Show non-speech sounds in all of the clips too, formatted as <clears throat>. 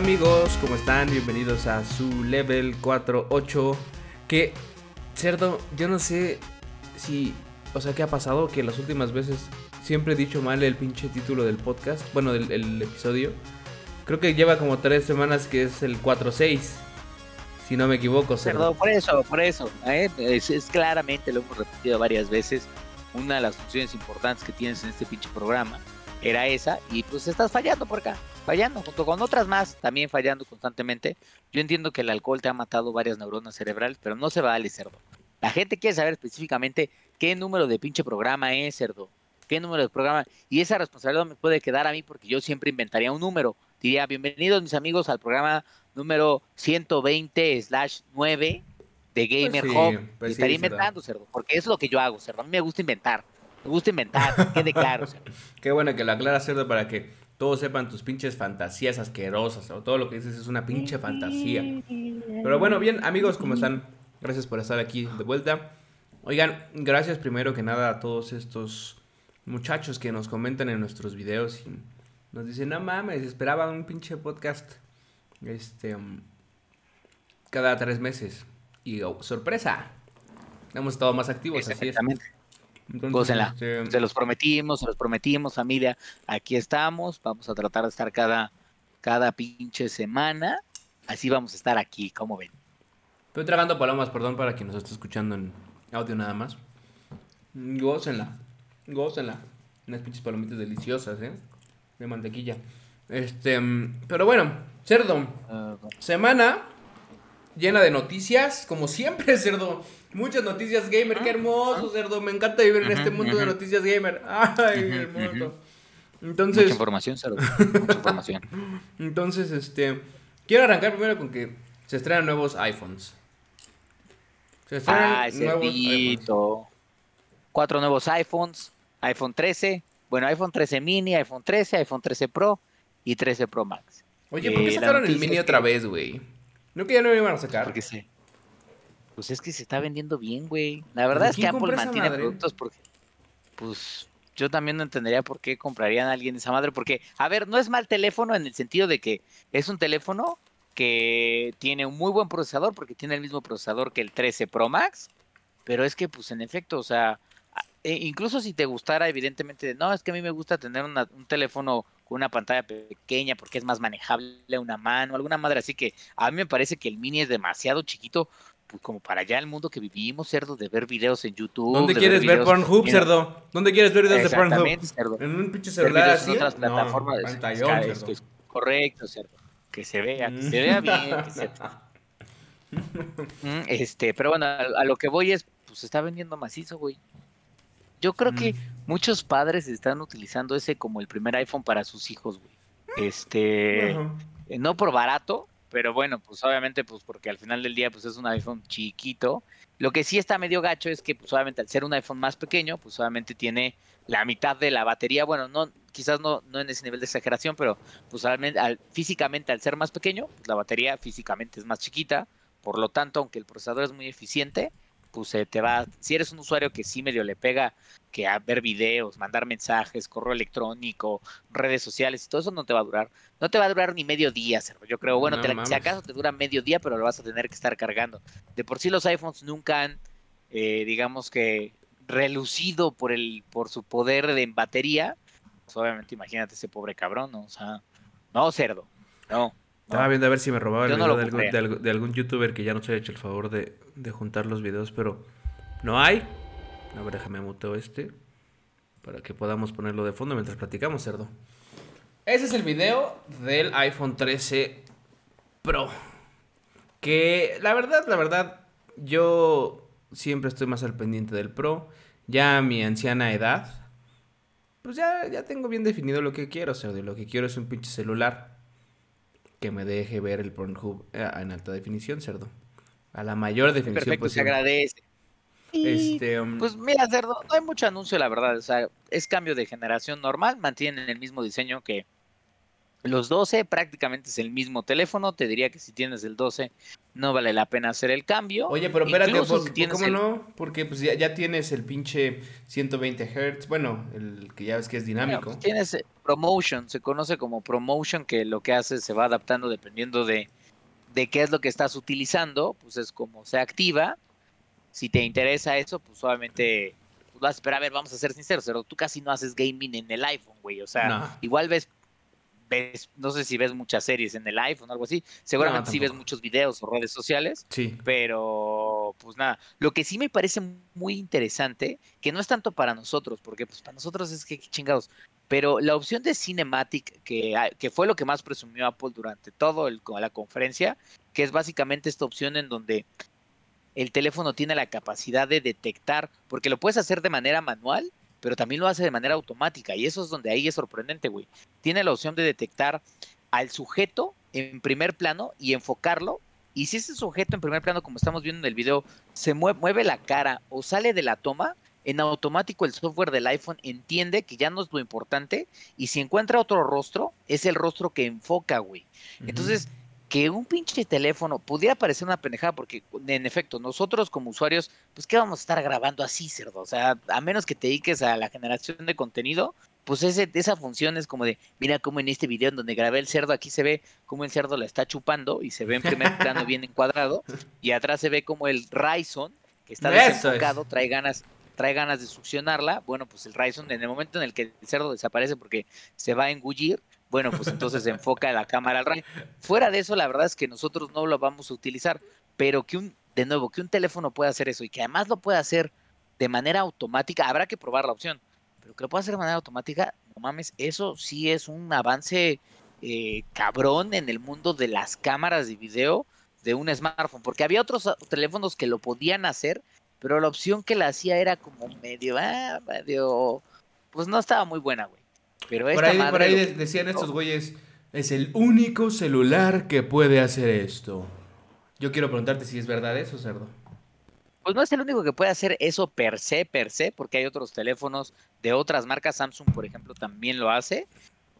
amigos? ¿Cómo están? Bienvenidos a su level 48. Que, cerdo, yo no sé si, o sea, qué ha pasado que las últimas veces siempre he dicho mal el pinche título del podcast, bueno, del el episodio. Creo que lleva como tres semanas que es el 4-6. Si no me equivoco, cerdo. Perdón, por eso, por eso. ¿eh? Es, es claramente, lo hemos repetido varias veces, una de las funciones importantes que tienes en este pinche programa era esa y pues estás fallando por acá, fallando junto con otras más, también fallando constantemente. Yo entiendo que el alcohol te ha matado varias neuronas cerebrales, pero no se vale, cerdo. La gente quiere saber específicamente qué número de pinche programa es, cerdo. ¿Qué número de programa? Y esa responsabilidad me puede quedar a mí porque yo siempre inventaría un número. Diría, bienvenidos mis amigos al programa número 120 slash 9 de Gamer Pues sí, Hub. pues sí, estaría inventando, cerdo, porque eso es lo que yo hago, cerdo. A mí me gusta inventar. Me gusta inventar, que quede claro, cerdo. Qué bueno que lo aclaras, cerdo, para que todos sepan tus pinches fantasías asquerosas. O todo lo que dices es una pinche fantasía. Pero bueno, bien, amigos, ¿cómo están? Gracias por estar aquí de vuelta. Oigan, gracias primero que nada a todos estos muchachos que nos comentan en nuestros videos y nos dicen, no mames, esperaba un pinche podcast este um, cada tres meses. Y oh, sorpresa, hemos estado más activos, así es. Entonces, Gócenla. este, Se los prometimos, se los prometimos, familia. Aquí estamos. Vamos a tratar de estar cada, cada pinche semana. Así vamos a estar aquí, como ven. Estoy tragando palomas, perdón, para quien nos esté escuchando en audio nada más. Gócenla, gócenla. Unas pinches palomitas deliciosas, ¿eh? De mantequilla. Este, mm, pero bueno, cerdo. Semana llena de noticias, como siempre, <laughs> cerdo. Muchas noticias gamer, qué hermoso, cerdo. Me encanta vivir en este mundo de noticias gamer. <laughs> Ay, hermoso. mucha Entonces, información, Cerdo. Mucha información. <laughs> entonces, este, quiero arrancar primero con que se estrenan nuevos iPhones. Se estrenan Ah, cerdito. Cuatro nuevos iPhones. iPhone 13. Bueno, iPhone 13 mini, iPhone 13, iPhone 13 Pro y 13 Pro Max. Oye, ¿por qué Eh, sacaron el mini otra que- vez, güey? ¿No que ya no lo iban a sacar? Porque sí. Pues es que se está vendiendo bien, güey. La verdad es que Apple mantiene productos porque. Pues yo también no entendería por qué comprarían a alguien esa madre. Porque, a ver, no es mal teléfono en el sentido de que es un teléfono que tiene un muy buen procesador, porque tiene el mismo procesador que el 13 Pro Max. Pero es que, pues en efecto, o sea, e incluso si te gustara, evidentemente, no, es que a mí me gusta tener una- un teléfono con una pantalla pequeña porque es más manejable a una mano, alguna madre así que a mí me parece que el mini es demasiado chiquito, pues como para allá el mundo que vivimos, cerdo, de ver videos en YouTube. ¿Dónde de quieres ver Pornhub, en- cerdo? ¿Dónde quieres ver videos de Pornhub? Cerdo. ¿En un pinche celular así? en otras No, plataformas. es- pantallón, es- es- cerdo. es correcto, cerdo. Que se vea, que Mm. se vea bien, que se- <laughs> Mm, Este, pero bueno, a, a lo que voy es, pues se está vendiendo macizo, güey. Yo creo que Mm. muchos padres están utilizando ese como el primer iPhone para sus hijos, güey. Este, eh, no por barato, pero bueno, pues obviamente, pues porque al final del día, pues es un iPhone chiquito. Lo que sí está medio gacho es que, pues obviamente, al ser un iPhone más pequeño, pues obviamente tiene la mitad de la batería. Bueno, no, quizás no, no en ese nivel de exageración, pero pues al, al- físicamente al ser más pequeño, pues la batería físicamente es más chiquita. Por lo tanto, aunque el procesador es muy eficiente, pues se te va, si eres un usuario que sí medio le pega que a ver videos, mandar mensajes, correo electrónico, redes sociales y todo eso no te va a durar. No te va a durar ni medio día, cerdo. Yo creo, bueno, No te la- si acaso te dura medio día, pero lo vas a tener que estar cargando. De por sí los iPhones nunca han, eh, digamos que, relucido por el, por su poder de en batería. Pues obviamente imagínate ese pobre cabrón, ¿no? O sea, no, cerdo. No. Estaba viendo a ver si me robaba el Yo no video de, algún, compraría. de algún- de algún youtuber que ya nos haya hecho el favor de, de juntar los videos, pero no hay. A ver, déjame muteo este para que podamos ponerlo de fondo mientras platicamos, cerdo. Ese es el video del iPhone 13 Pro. Que la verdad, la verdad, yo siempre estoy más al pendiente del Pro. Ya a mi anciana edad, pues ya, ya tengo bien definido lo que quiero, cerdo. Lo que quiero es un pinche celular que me deje ver el Pornhub eh, en alta definición, cerdo. A la mayor definición Perfecto, se posible. agradece. Y, Este, um, Pues mira, cerdo, no hay mucho anuncio, la verdad. O sea, es cambio de generación normal, mantienen el mismo diseño que los 12, prácticamente es el mismo teléfono. Te diría que si tienes el 12, no vale la pena hacer el cambio. Oye, pero espérate, Incluso ¿por- si tienes ¿cómo el- no? Porque pues ya, ya tienes el pinche 120 Hz, bueno, el que ya ves que es Bueno, dinámico. pues tienes, promotion, se conoce como promotion, que lo que hace se va adaptando dependiendo de, de qué es lo que estás utilizando, pues es como se activa. Si te interesa eso, pues obviamente pues vas, pero a ver, vamos a ser sinceros, pero tú casi no haces gaming en el iPhone, güey. O sea, No. igual ves, ves, no sé si ves muchas series en el iPhone o algo así. Seguramente sí ves muchos videos o redes sociales, Sí. pero pues nada. Lo que sí me parece muy interesante, que no es tanto para nosotros, porque pues para nosotros es que chingados. Pero la opción de Cinematic, que, ha- que fue lo que más presumió Apple durante toda la conferencia, que es básicamente esta opción en donde el teléfono tiene la capacidad de detectar, porque lo puedes hacer de manera manual, pero también lo hace de manera automática, y eso es donde ahí es sorprendente, güey. Tiene la opción de detectar al sujeto en primer plano y enfocarlo, y si ese sujeto en primer plano, como estamos viendo en el video, se mue- mueve la cara o sale de la toma, en automático el software del iPhone entiende que ya no es lo importante, y si encuentra otro rostro, es el rostro que enfoca, güey. Entonces, que un pinche teléfono pudiera parecer una pendejada, porque en efecto, nosotros como usuarios, pues qué vamos a estar grabando así, cerdo. O sea, a menos que te dediques a la generación de contenido, pues ese, esa función es como de, mira cómo en este video en donde grabé el cerdo, aquí se ve cómo el cerdo la está chupando y se ve en primer plano bien encuadrado, y atrás se ve como el Ryzen, que está es. desenfocado, trae ganas trae ganas de succionarla, bueno, pues el Ryzen en el momento en el que el cerdo desaparece porque se va a engullir, bueno, pues entonces enfoca la cámara al Ryzen. Fuera de eso, la verdad es que nosotros no lo vamos a utilizar, pero que un, de nuevo, que un teléfono pueda hacer eso y que además lo pueda hacer de manera automática, habrá que probar la opción, pero que lo pueda hacer de manera automática, no mames, eso sí es un avance eh, cabrón en el mundo de las cámaras de video de un smartphone, porque había otros teléfonos que lo podían hacer, pero la opción que la hacía era como medio, ah, medio, pues no estaba muy buena, güey. Pero Por ahí, madre por ahí lo- de- decían estos güeyes, es el único celular que puede hacer esto. Yo quiero preguntarte si es verdad eso, cerdo. Pues no es el único que puede hacer eso per se, per se, porque hay otros teléfonos de otras marcas, Samsung por ejemplo también lo hace,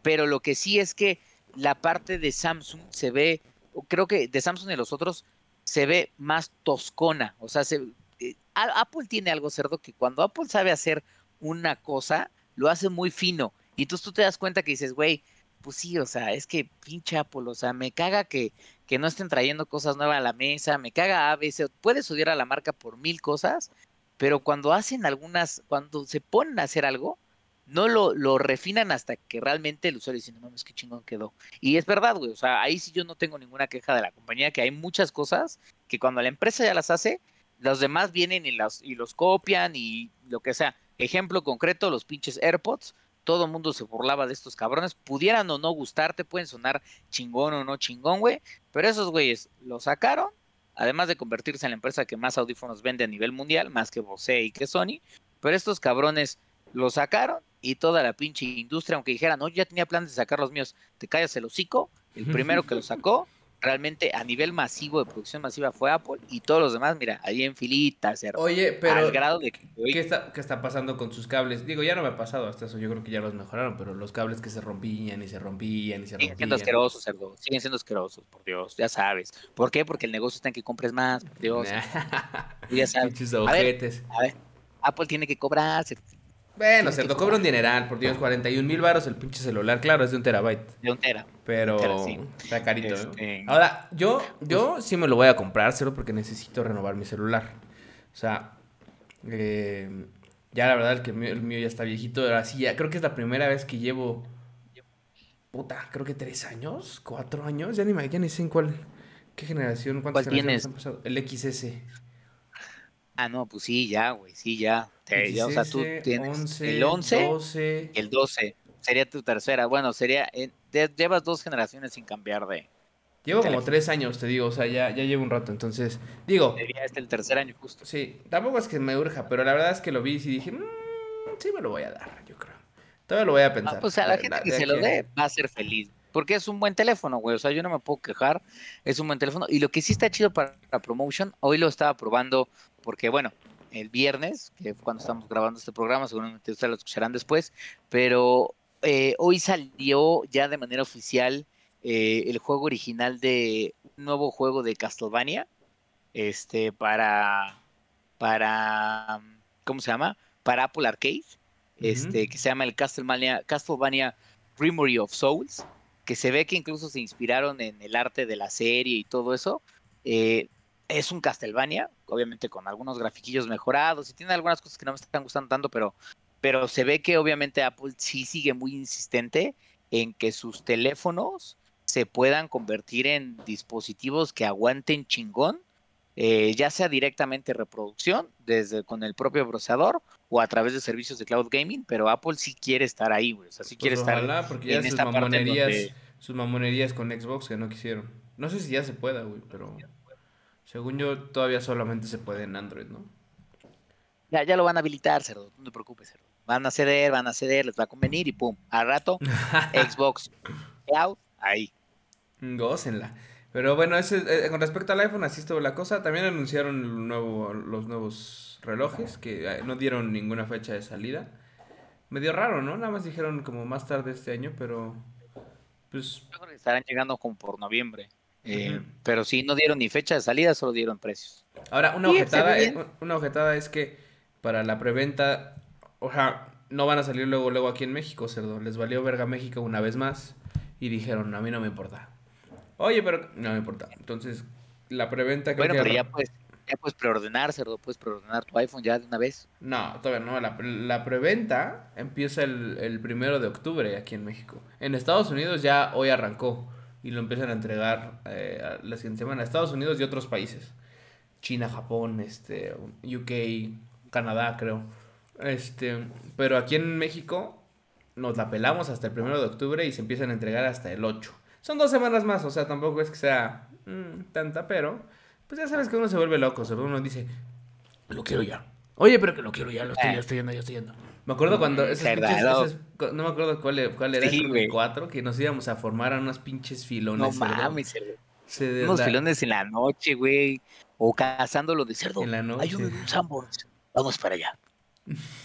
pero lo que sí es que la parte de Samsung se ve, creo que de Samsung y los otros se ve más toscona, o sea, se, eh, Apple tiene algo cerdo que cuando Apple sabe hacer una cosa, lo hace muy fino, y entonces tú te das cuenta que dices, güey, pues sí, o sea, es que pinche Apple, o sea, me caga que, que no estén trayendo cosas nuevas a la mesa, me caga a veces, puedes odiar a la marca por mil cosas, pero cuando hacen algunas, cuando se ponen a hacer algo, no lo, lo refinan hasta que realmente el usuario dice, no mames, qué chingón quedó. Y es verdad, güey, o sea, ahí sí yo no tengo ninguna queja de la compañía, que hay muchas cosas que cuando la empresa ya las hace, los demás vienen y, las, y los copian y lo que sea. Ejemplo concreto, los pinches AirPods. Todo el mundo se burlaba de estos cabrones. Pudieran o no gustarte, pueden sonar chingón o no chingón, güey. Pero esos güeyes lo sacaron, además de convertirse en la empresa que más audífonos vende a nivel mundial, más que Bose y que Sony. Pero estos cabrones lo sacaron y toda la pinche industria, aunque dijeran, no, ya tenía planes de sacar los míos, te callas el hocico. El primero que lo sacó, realmente a nivel masivo de producción masiva fue Apple y todos los demás, mira, ahí en filita, cerdo. Oye, pero al grado de que hoy- ¿qué está, qué está pasando con sus cables? Digo, ya no me ha pasado hasta eso, yo creo que ya los mejoraron, pero los cables que se rompían y se rompían y se siguen siendo rompían. asquerosos, cerdo. Siguen siendo asquerosos, por Dios, ya sabes. ¿Por qué? Porque el negocio está en que compres más, por Dios. <laughs> ya sabes. A ver, a ver, Apple tiene que cobrar Bueno, lo cobra un dineral, por Dios, 41 mil baros el pinche celular, claro, es de un terabyte, de un tera. pero sí. está carito, ¿no? Este, Ahora, yo, yo sí me lo voy a comprar, solo porque necesito renovar mi celular. O sea, eh, ya la verdad es que el mío, el mío ya está viejito, ahora sí, ya creo que es la primera vez que llevo, puta, creo que tres años, cuatro años, ya ni, me- ya ni sé en cuál, qué generación, cuántas ¿Cuál generaciones tienes? han pasado. El XS. Ah, no, pues sí, ya, güey, sí, ya. Te- ya, o sea, tú tienes 11, el 11 12. y el 12. Sería tu tercera. Bueno, sería. eh, llevas dos generaciones sin cambiar de. Llevo como tres años, te digo, o sea, ya, ya llevo un rato, entonces, digo, Sería este el tercer año justo. sí, tampoco es que me urja, pero la verdad es que lo vi y dije, "Mm, sí me lo voy a dar, yo creo. Todavía lo voy a pensar. Ah, pues a la gente que se lo dé va a ser feliz. Porque es un buen teléfono, güey. O sea, yo no me puedo quejar. Es un buen teléfono. Y lo que sí está chido para la promotion, hoy lo estaba probando porque, bueno, el viernes, que fue cuando estamos grabando este programa, seguramente ustedes lo escucharán después, pero eh, hoy salió ya de manera oficial eh, el juego original de un nuevo juego de Castlevania, este, para, para, ¿cómo se llama? Para Apple Arcade, este, que se llama el Castlevania, Castlevania of Souls, que se ve que incluso se inspiraron en el arte de la serie y todo eso. Eh, es un Castlevania, obviamente con algunos grafiquillos mejorados y tiene algunas cosas que no me están gustando tanto, pero, pero se ve que obviamente Apple sí sigue muy insistente en que sus teléfonos se puedan convertir en dispositivos que aguanten chingón, eh, ya sea directamente reproducción desde con el propio procesador o a través de servicios de cloud gaming, pero Apple sí quiere estar ahí, güey. O sea, sí quiere Pues estar porque ya en sus esta parte mamonerías, donde- sus mamonerías con Xbox que no quisieron. No sé si ya se pueda, güey, pero según yo todavía solamente se puede en Android, ¿no? Ya, ya lo van a habilitar, cerdo. No te preocupes, cerdo. Van a ceder, van a ceder, les va a convenir y pum. Al rato, <laughs> Xbox Cloud, ahí. Gócenla. Pero bueno, ese, eh, con respecto al iPhone, así estuvo la cosa. También anunciaron el nuevo, los nuevos relojes, que eh, no dieron ninguna fecha de salida. Medio raro, ¿no? Nada más dijeron como más tarde este año, pero pues Yo creo que estarán llegando como por noviembre. Eh. Pero sí, no dieron ni fecha de salida, solo dieron precios. Ahora, una objetada, es, una objetada es que para la preventa, o sea, no van a salir luego, luego aquí en México, cerdo. Les valió verga México una vez más y dijeron, a mí no me importa. Oye, pero no me importa. Entonces, la preventa creo Bueno, que pero ya puedes, ya puedes preordenar, cerdo, puedes preordenar tu iPhone ya de una vez. No, todavía no. La, la preventa empieza el, el primero de octubre aquí en México. En Estados Unidos ya hoy arrancó y lo empiezan a entregar eh, a la siguiente semana. Estados Unidos y otros países. China, Japón, este, UK, Canadá, creo. Este, pero aquí en México nos la pelamos hasta el primero de octubre y se empiezan a entregar hasta el 8. Son dos semanas más, o sea, tampoco es que sea mm, tanta, pero pues ya sabes que uno se vuelve loco, o sea, uno dice, lo quiero ya. Oye, pero que lo quiero ya, lo estoy, Eh. ya estoy yendo, ya estoy yendo. Me acuerdo cuando esos pinches, no. esos- co- no me acuerdo cuál, e- cuál era, Sí, el 4, que nos íbamos a formar a unos pinches filones. No cerdo. mames, cerdo. Se Unos filones en la noche, güey. O cazándolo de cerdo. En la noche. Hay un Sanborns. Vamos para allá.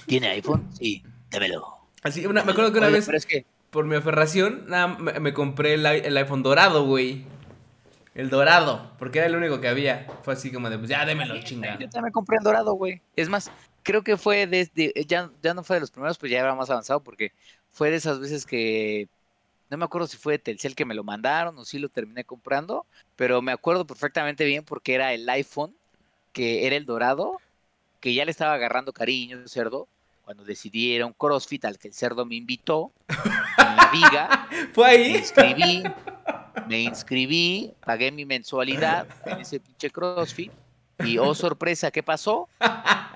¿Tiene iPhone? Sí, démelo. Así, una- me acuerdo que una Oye, vez, Pero es que por mi aferración, nada, me, me compré el, iPhone dorado, güey. El dorado, porque era el único que había. Fue así como de, pues ya démelo, chinga. Yo también compré el dorado, güey. Es más, creo que fue desde. Ya, ya no fue de los primeros, pues ya era más avanzado, porque fue de esas veces que. No me acuerdo si fue de Telcel que me lo mandaron o si lo terminé comprando, pero me acuerdo perfectamente bien porque era el iPhone, que era el dorado, que ya le estaba agarrando cariño, cerdo, cuando decidí ir a un CrossFit al que el cerdo me invitó, en la viga, <laughs> ¿Fue me ahí? inscribí, me inscribí, pagué mi mensualidad en ese pinche CrossFit y oh sorpresa, ¿qué pasó?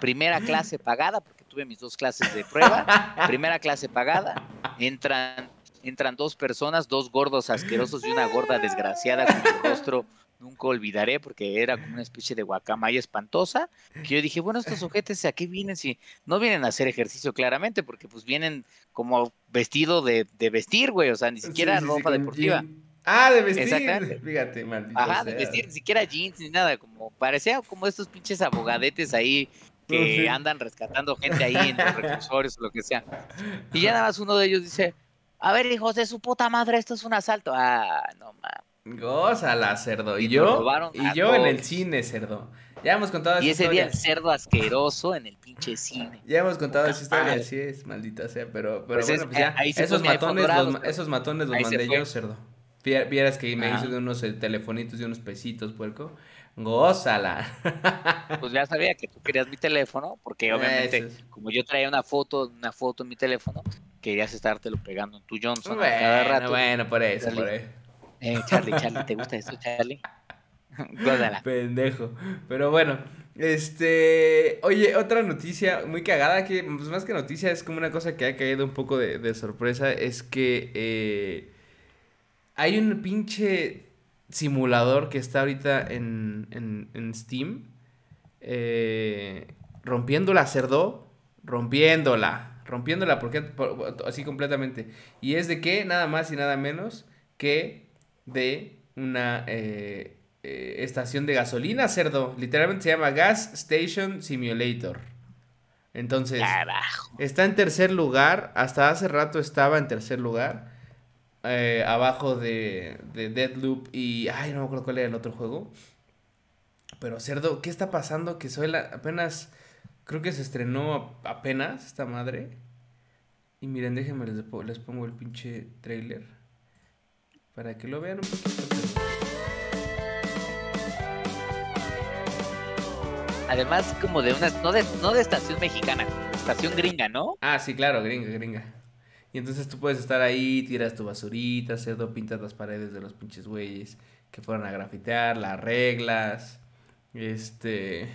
Primera clase pagada, porque tuve mis dos clases de prueba, primera clase pagada, entran, entran dos personas, dos gordos asquerosos y una gorda desgraciada cuyo rostro nunca olvidaré porque era como una especie de guacamaya espantosa, que yo dije, bueno, estos <laughs> ojetes, ¿a qué vienen? Si no vienen a hacer ejercicio claramente, porque pues vienen como vestido de, de vestir, güey, o sea, ni siquiera Sí, sí, sí, ropa deportiva. jean. Ah, de vestir. Exactamente. Fíjate, maldito Ajá, de vestir, ni siquiera jeans ni nada, como parecía como estos pinches abogadetes ahí que andan rescatando gente ahí en los reclusorios o lo que sea. Y ya <laughs> nada más uno de ellos dice, a ver, hijos de su puta madre, esto es un asalto. Ah, no mames. Gózala, cerdo. Y yo, y yo en el cine, cerdo. Ya hemos contado esa Y ese día el cerdo asqueroso en el pinche cine. Ya hemos contado esa historia, madre. así es, maldita sea, pero, pero Pues bueno, es- pues ya, ahí esos matones, los, esos matones los Ahí mandé yo, cerdo. Vier- Vieras que me Ajá. hice de unos eh, telefonitos y unos pesitos, puerco. Gózala. <laughs> Pues ya sabía que tú querías mi teléfono, porque obviamente, es. como yo traía una foto, una foto en mi teléfono, querías estártelo pegando en tu Johnson a cada Bueno, rato. bueno, por eso, por eso. Eh, Charlie, Charlie, ¿te gusta esto, Charlie? <laughs> Gózala. Pendejo. Pero bueno, este. Oye, otra noticia muy cagada que, pues más que noticia, es como una cosa que ha caído un poco de, de sorpresa. Es que eh, hay un pinche simulador que está ahorita en, en, en Steam. eh, rompiéndola, cerdo. Rompiéndola. Rompiéndola, porque por- así completamente. Y es de que nada más y nada menos que de una eh, eh, estación de gasolina, cerdo. Literalmente se llama Gas Station Simulator. Entonces, Carajo. está en tercer lugar. Hasta hace rato estaba en tercer lugar. eh, abajo de, de Deadloop y... Ay, no me acuerdo cuál era el otro juego. Pero cerdo, ¿qué está pasando? Que soy la... apenas... Creo que se estrenó apenas esta madre. Y miren, déjenme les, les pongo el pinche trailer para que lo vean un poquito. Además, como de una, no de, no de estación mexicana, estación gringa, ¿no? Ah, sí, claro, gringa, gringa. Y entonces tú puedes estar ahí, tiras tu basurita, cerdo, pintas las paredes de los pinches güeyes que fueron a grafitear, las reglas, este...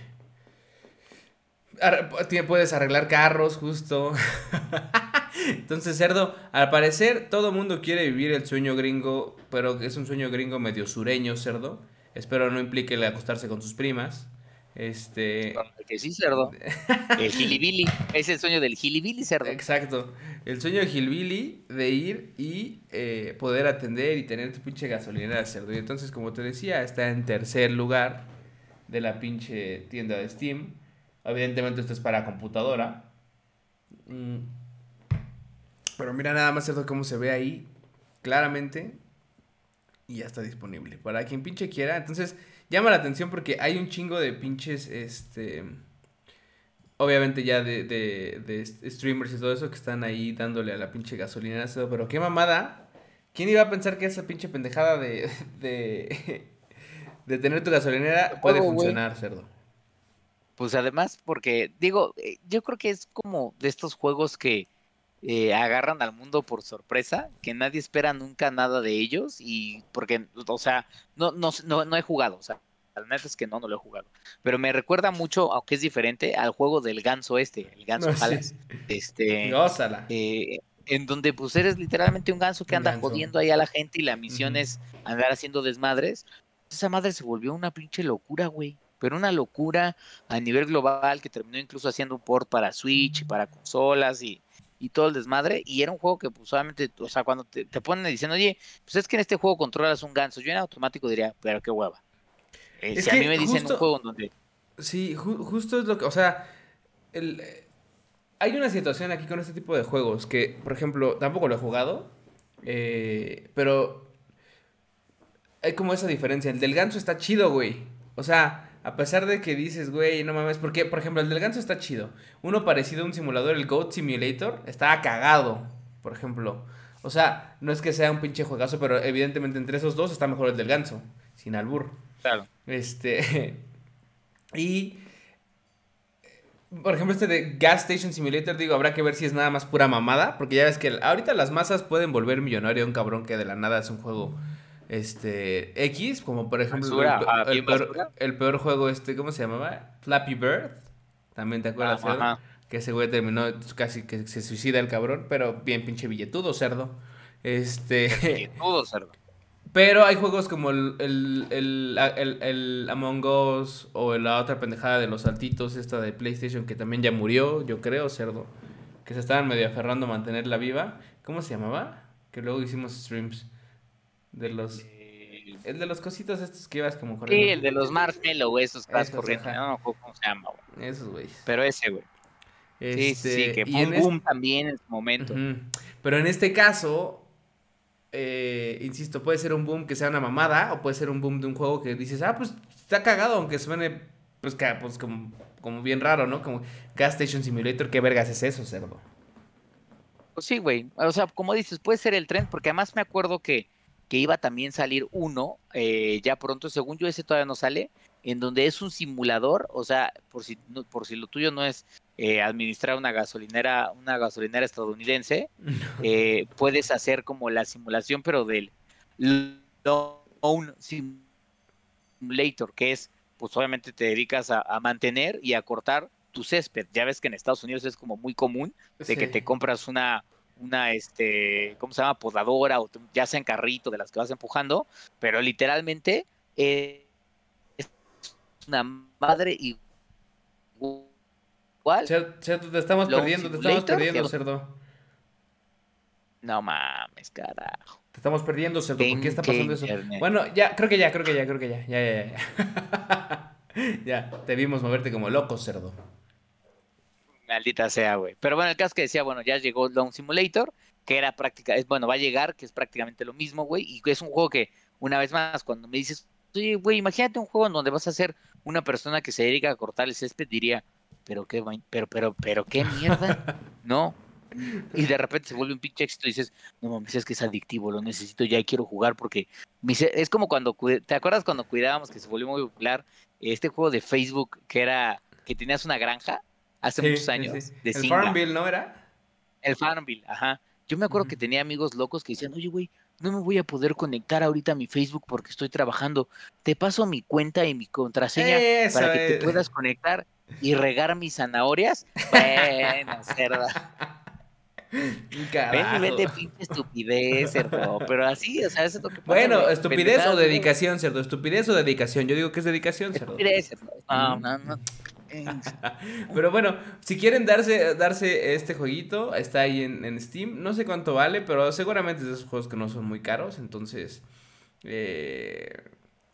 Puedes arreglar carros, justo. <laughs> Entonces, cerdo, al parecer todo el mundo quiere vivir el sueño gringo, pero es un sueño gringo medio sureño, cerdo. Espero no implique el acostarse con sus primas. Este. Que sí, cerdo. <laughs> El Gilibili. Es el sueño del Gilibili, cerdo. Exacto. El sueño de Gilibili de ir y eh, poder atender y tener tu pinche gasolinera cerdo. Y entonces, como te decía, está en tercer lugar de la pinche tienda de Steam. Evidentemente, esto es para computadora. Mm. Pero mira nada más cerdo cómo se ve ahí. Claramente. Y ya está disponible. Para quien pinche quiera. Entonces llama la atención porque hay un chingo de pinches, este, obviamente ya de, de, streamers y todo eso que están ahí dándole a la pinche gasolinera, pero qué mamada. ¿Quién iba a pensar que esa pinche pendejada de, <laughs> de, de tener tu gasolinera puede funcionar, cerdo? Pues además, porque digo, eh, yo creo que es como de estos juegos que eh, agarran al mundo por sorpresa, que nadie espera nunca nada de ellos y porque, o sea, no, no, no, he jugado, o sea, al menos es que no, no lo he jugado, pero me recuerda mucho, aunque es diferente, al juego del ganso este, el ganso <laughs> Palace, este, eh, en donde pues eres literalmente un ganso que anda jodiendo ahí a la gente y la misión es andar haciendo desmadres. Esa madre se volvió una pinche locura, güey pero una locura a nivel global que terminó incluso haciendo un port para Switch y para consolas y y todo el desmadre. Y era un juego que, pues, solamente, o sea, cuando te, ponen diciendo, oye, pues es que en este juego controlas un ganso, yo en automático diría, pero qué hueva. Eh, si a mí me dicen un juego donde. Sí, justo es lo que, o sea, el, hay una situación aquí con este tipo de juegos que, por ejemplo, tampoco lo he jugado, eh, pero hay como esa diferencia. El del ganso está chido, güey. O sea, a pesar de que dices, güey, no mames, porque, por ejemplo, el del ganso está chido. Uno parecido a un simulador, el Goat Simulator, está cagado, por ejemplo. O sea, no es que sea un pinche juegazo, pero evidentemente entre esos dos está mejor el del ganso, sin albur. Claro. Este. <laughs> y. Por ejemplo, este de Gas Station Simulator, digo, habrá que ver si es nada más pura mamada. Porque ya ves que ahorita las masas pueden volver millonario a un cabrón que de la nada es un juego este X, como por ejemplo el, peor, juego este, ¿cómo se llamaba? Flappy Bird. También te acuerdas, Que ese güey terminó casi que se suicida el cabrón, pero bien pinche billetudo, cerdo. Este. <laughs> Billetudo, cerdo. <laughs> Pero hay juegos como el, el, el, Among Us o la otra pendejada de los saltitos, esta de PlayStation, que también ya murió, yo creo, cerdo. Que se estaban medio aferrando a mantenerla viva. ¿Cómo se llamaba? Que luego hicimos streams. De los. Eh, el de los cositos estos que ibas como corriendo. Sí, el de los marshmallow, esos que vas corriendo. No, no, ¿cómo se llama, güey? Esos, güey. Pero ese, güey. Sí, sí, este, que fue un boom también en su momento. Pero en este caso, eh, insisto, puede ser un boom que sea una mamada, o puede ser un boom de un juego que dices, ah, pues está cagado, aunque suene, pues, pues como, como bien raro, ¿no? Como Gas Station Simulator, ¿qué vergas es eso, cerdo? Pues sí, güey. O sea, como dices, puede ser el tren, porque además me acuerdo que que iba también a salir uno, eh, ya pronto, según yo ese todavía no sale, en donde es un simulador, o sea, por si, por si lo tuyo no es eh, administrar una gasolinera, una gasolinera estadounidense, <laughs> eh, puedes hacer como la simulación, pero del Loan Simulator, que es, pues obviamente te dedicas a, mantener y a cortar tu césped. Ya ves que en Estados Unidos es como muy común de que te compras una, una, este, ¿cómo se llama? Podadora, o ya sea en carrito de las que vas empujando, pero literalmente es una madre igual. Cerdo, te estamos perdiendo, te estamos perdiendo, cerdo. No mames, carajo. Te estamos perdiendo, cerdo. ¿Por qué está pasando eso? Bueno, ya, creo que ya, creo que ya, creo que ya. Ya, ya, ya. <laughs> ya, te vimos moverte como loco, cerdo. Maldita sea, güey. Pero bueno, el caso que decía, bueno, ya llegó Long Simulator, que era práctica, es bueno, va a llegar, que es prácticamente lo mismo, güey, y es un juego que, una vez más, cuando me dices, oye, güey, imagínate un juego en donde vas a ser una persona que se dedica a cortar el césped, diría, pero qué, pero, pero, pero qué mierda, <laughs> no. Y de repente se vuelve un pinche éxito y dices, no mames, es que es adictivo, lo necesito ya y quiero jugar porque es como cuando, ¿te acuerdas cuando cuidábamos que se volvió muy popular este juego de Facebook que era, que tenías una granja hace muchos años? De el Farmville, ¿no era? El Farmville, ajá. Yo me acuerdo que tenía amigos locos que decían, oye, güey, no me voy a poder conectar ahorita a mi Facebook porque estoy trabajando. Te paso mi cuenta y mi contraseña para que te puedas conectar y regar mis zanahorias. Bueno, <laughs> cerda. Ven y vete pinche estupidez, cerdo. Pero así, o sea, eso es lo que pasa. Bueno, estupidez o dedicación, cerdo. Estupidez o dedicación. Yo digo que es dedicación, cerdo. Estupidez, cerdo. No, no, no. <laughs> Pero bueno, si quieren darse, darse este jueguito, está ahí en, Steam. No sé cuánto vale, pero seguramente es de esos juegos que no son muy caros. Entonces, eh,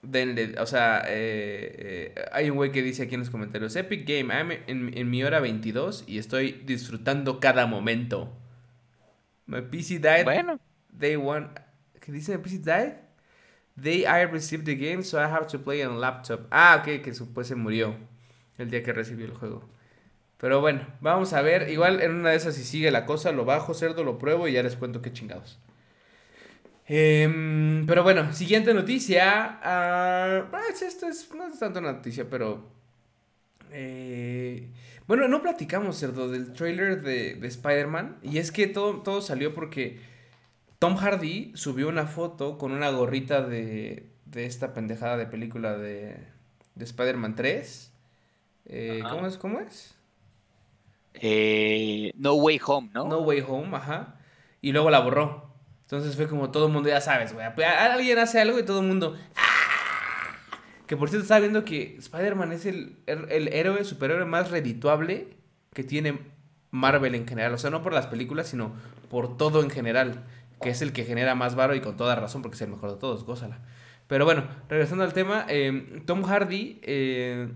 denle, o sea, eh, eh, hay un güey que dice aquí en los comentarios, Epic Game, I'm en, en, mi hora 22 y estoy disfrutando cada momento. My PC died. Bueno. They want, ¿qué dice? My PC died? They I received the game, so I have to play on laptop. Ah, ok, que después se murió el día que recibió el juego. Pero bueno, vamos a ver. Igual en una de esas, si sigue la cosa, lo bajo, cerdo, lo pruebo y ya les cuento qué chingados. Em, pero bueno, siguiente noticia. Uh, esto es, no es tanto una noticia, pero. Eh, bueno, no platicamos, cerdo, del trailer de, de Spider-Man. Y es que todo, todo salió porque Tom Hardy subió una foto con una gorrita de, de esta pendejada de película de, de Spider-Man 3. Eh, ¿Cómo es? ¿Cómo es? Eh, no Way Home, ¿no? No Way Home, ajá. Y luego la borró. Entonces fue como todo el mundo, ya sabes, güey. Alguien hace algo y todo el mundo. ¡ah! Que por cierto estaba viendo que Spider-Man es el, el, héroe, superhéroe más redituable que tiene Marvel en general. O sea, no por las películas, sino por todo en general. Que es el que genera más varo y con toda razón, porque es el mejor de todos, gózala. Pero bueno, regresando al tema, eh, Tom Hardy eh,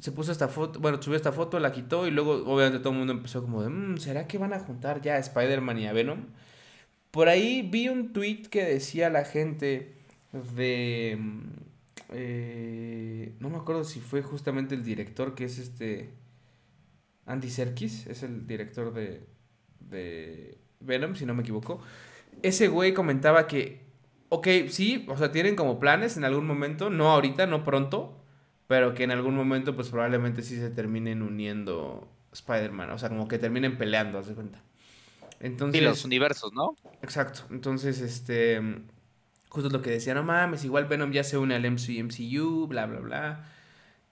se puso esta foto, bueno, subió esta foto, la quitó y luego obviamente todo el mundo empezó como de, mm, ¿será que van a juntar ya a Spider-Man y a Venom? Por ahí vi un tweet que decía la gente de... Mm, eh, no me acuerdo si fue justamente el director que es este... Andy Serkis, es el director de, de Venom, si no me equivoco. Ese güey comentaba que, ok, sí, o sea, tienen como planes en algún momento, no ahorita, no pronto, pero que en algún momento pues probablemente sí se terminen uniendo Spider-Man, o sea, como que terminen peleando, haz de cuenta. Entonces, y los universos, ¿no? Exacto, entonces, este, justo lo que decía, no mames, igual Venom ya se une al MCU, bla, bla, bla.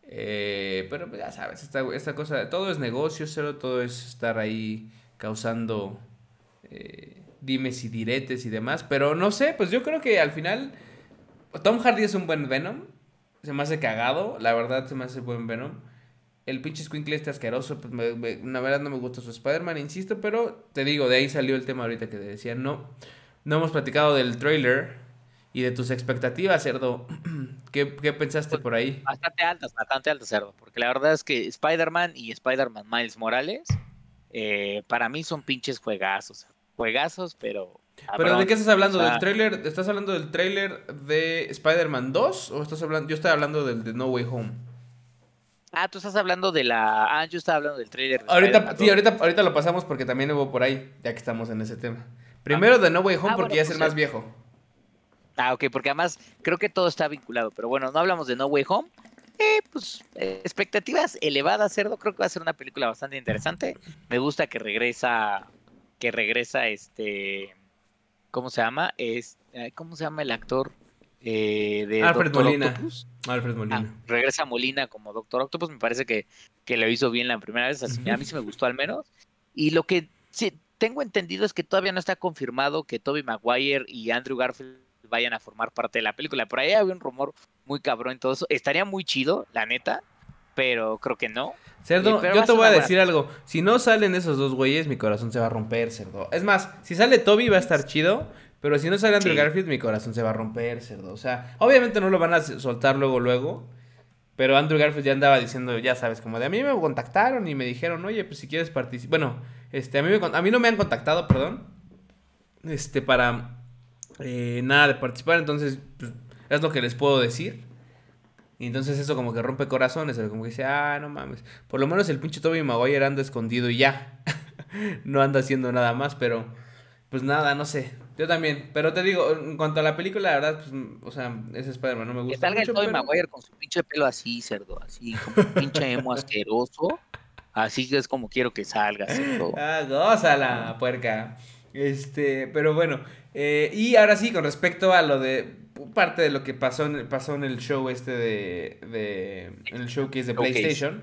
Eh, pero pues, ya sabes, esta, esta cosa, todo es negocio, cero, todo es estar ahí causando eh, dimes y diretes y demás, pero no sé, pues yo creo que al final Tom Hardy es un buen Venom, se me hace cagado, la verdad se me hace buen Venom. El pinche Squinkle está asqueroso, pues la verdad no me gusta su Spider-Man, insisto, pero te digo, de ahí salió el tema ahorita que te decía, no, no hemos platicado del trailer y de tus expectativas, Cerdo. <clears throat> ¿Qué, qué pensaste por ahí? Bastante altas, bastante altas, Cerdo, porque la verdad es que Spider-Man y Spider-Man Miles Morales, eh, para mí son pinches juegazos, juegazos, pero ¿Pero de qué estás hablando? ¿Del trailer? ¿Estás hablando del trailer de Spider-Man 2? ¿O estás hablando.? Yo estoy hablando del de No Way Home. Ah, tú estás hablando de la. Ah, yo estaba hablando del trailer. ahorita, sí, ahorita, ahorita lo pasamos porque también hubo por ahí, ya que estamos en ese tema. Primero de No Way Home ah, porque ya es el pues más viejo. Ah, ok, porque además creo que todo está vinculado. Pero bueno, no hablamos de No Way Home. Eh, pues expectativas elevadas, cerdo. Creo que va a ser una película bastante interesante. Me gusta que regresa. Que regresa este. ¿Cómo se llama? Es, ¿Cómo se llama el actor eh, de Alfred Molina. Alfred Molina. Ah, regresa Molina como Doctor Octopus, me parece que, que lo hizo bien la primera vez, a mí sí me gustó al menos. Y lo que sí, tengo entendido es que todavía no está confirmado que Toby Maguire y Andrew Garfield vayan a formar parte de la película. Por ahí había un rumor muy cabrón y todo eso. Estaría muy chido, la neta, pero creo que no. Cerdo, yo te voy a decir algo. Si no salen esos dos güeyes, mi corazón se va a romper, cerdo. Es más, si sale Toby va a estar chido. Pero si no sale Andrew Garfield, mi corazón se va a romper, cerdo. O sea, obviamente no lo van a soltar luego, luego. Pero Andrew Garfield ya andaba diciendo, ya sabes, como de a mí me contactaron y me dijeron, oye, pues si quieres participar. Bueno, este, a mí, a mí no me han contactado, perdón. Este, para eh, nada de participar. Entonces, pues, es lo que les puedo decir. Y entonces eso como que rompe corazones, como que dice, ah, no mames. Por lo menos el pinche Toby Maguire anda escondido y ya. <laughs> no anda haciendo nada más, pero pues nada, no sé. Yo también, pero te digo, en cuanto a la película, la verdad, pues, o sea, ese Spider-Man no me gusta. Que salga mucho, el Tobey pero- Maguire con su pinche pelo así, cerdo, así, como un pinche emo asqueroso. Así que es como quiero que salga, cerdo. <laughs> Ah, gózala, puerca. Este, pero bueno. eh, y ahora sí, con respecto a lo de. Parte de lo que pasó en, pasó en el show este de. de en el showcase de. PlayStation.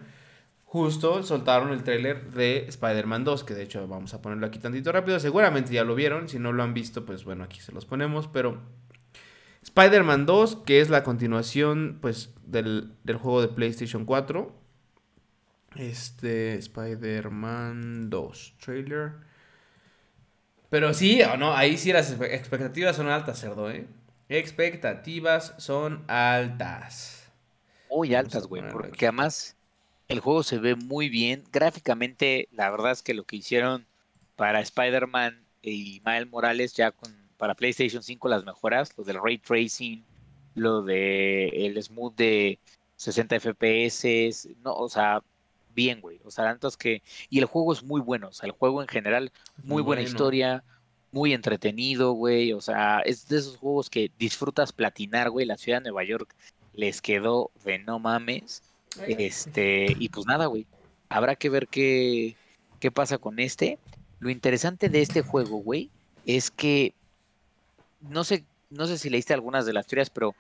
Justo soltaron el tráiler de Spider-Man 2, que de hecho vamos a ponerlo aquí tantito rápido. Seguramente ya lo vieron. Si no lo han visto, pues bueno, aquí se los ponemos. Pero. Spider-Man 2, que es la continuación, pues, del, del juego de PlayStation 4. Este, Spider-Man 2 trailer. Pero sí, o no, ahí sí las expectativas son altas, cerdo, ¿eh? Expectativas son altas. Muy altas, güey, aquí. porque además el juego se ve muy bien. Gráficamente, la verdad es que lo que hicieron para Spider-Man y Miles Morales ya con para PlayStation 5 las mejoras, lo del ray tracing, lo de el smooth de 60 FPS, no, o sea, bien, güey. O sea, tanto es que y el juego es muy bueno, o sea, el juego en general muy buena Bueno. historia, muy entretenido, güey. O sea, es de esos juegos que disfrutas platinar, güey. La ciudad de Nueva York les quedó de no mames. Este, y pues nada, güey. Habrá que ver qué, qué pasa con este. Lo interesante de este juego, güey, es que no sé, no sé si leíste algunas de las teorías, pero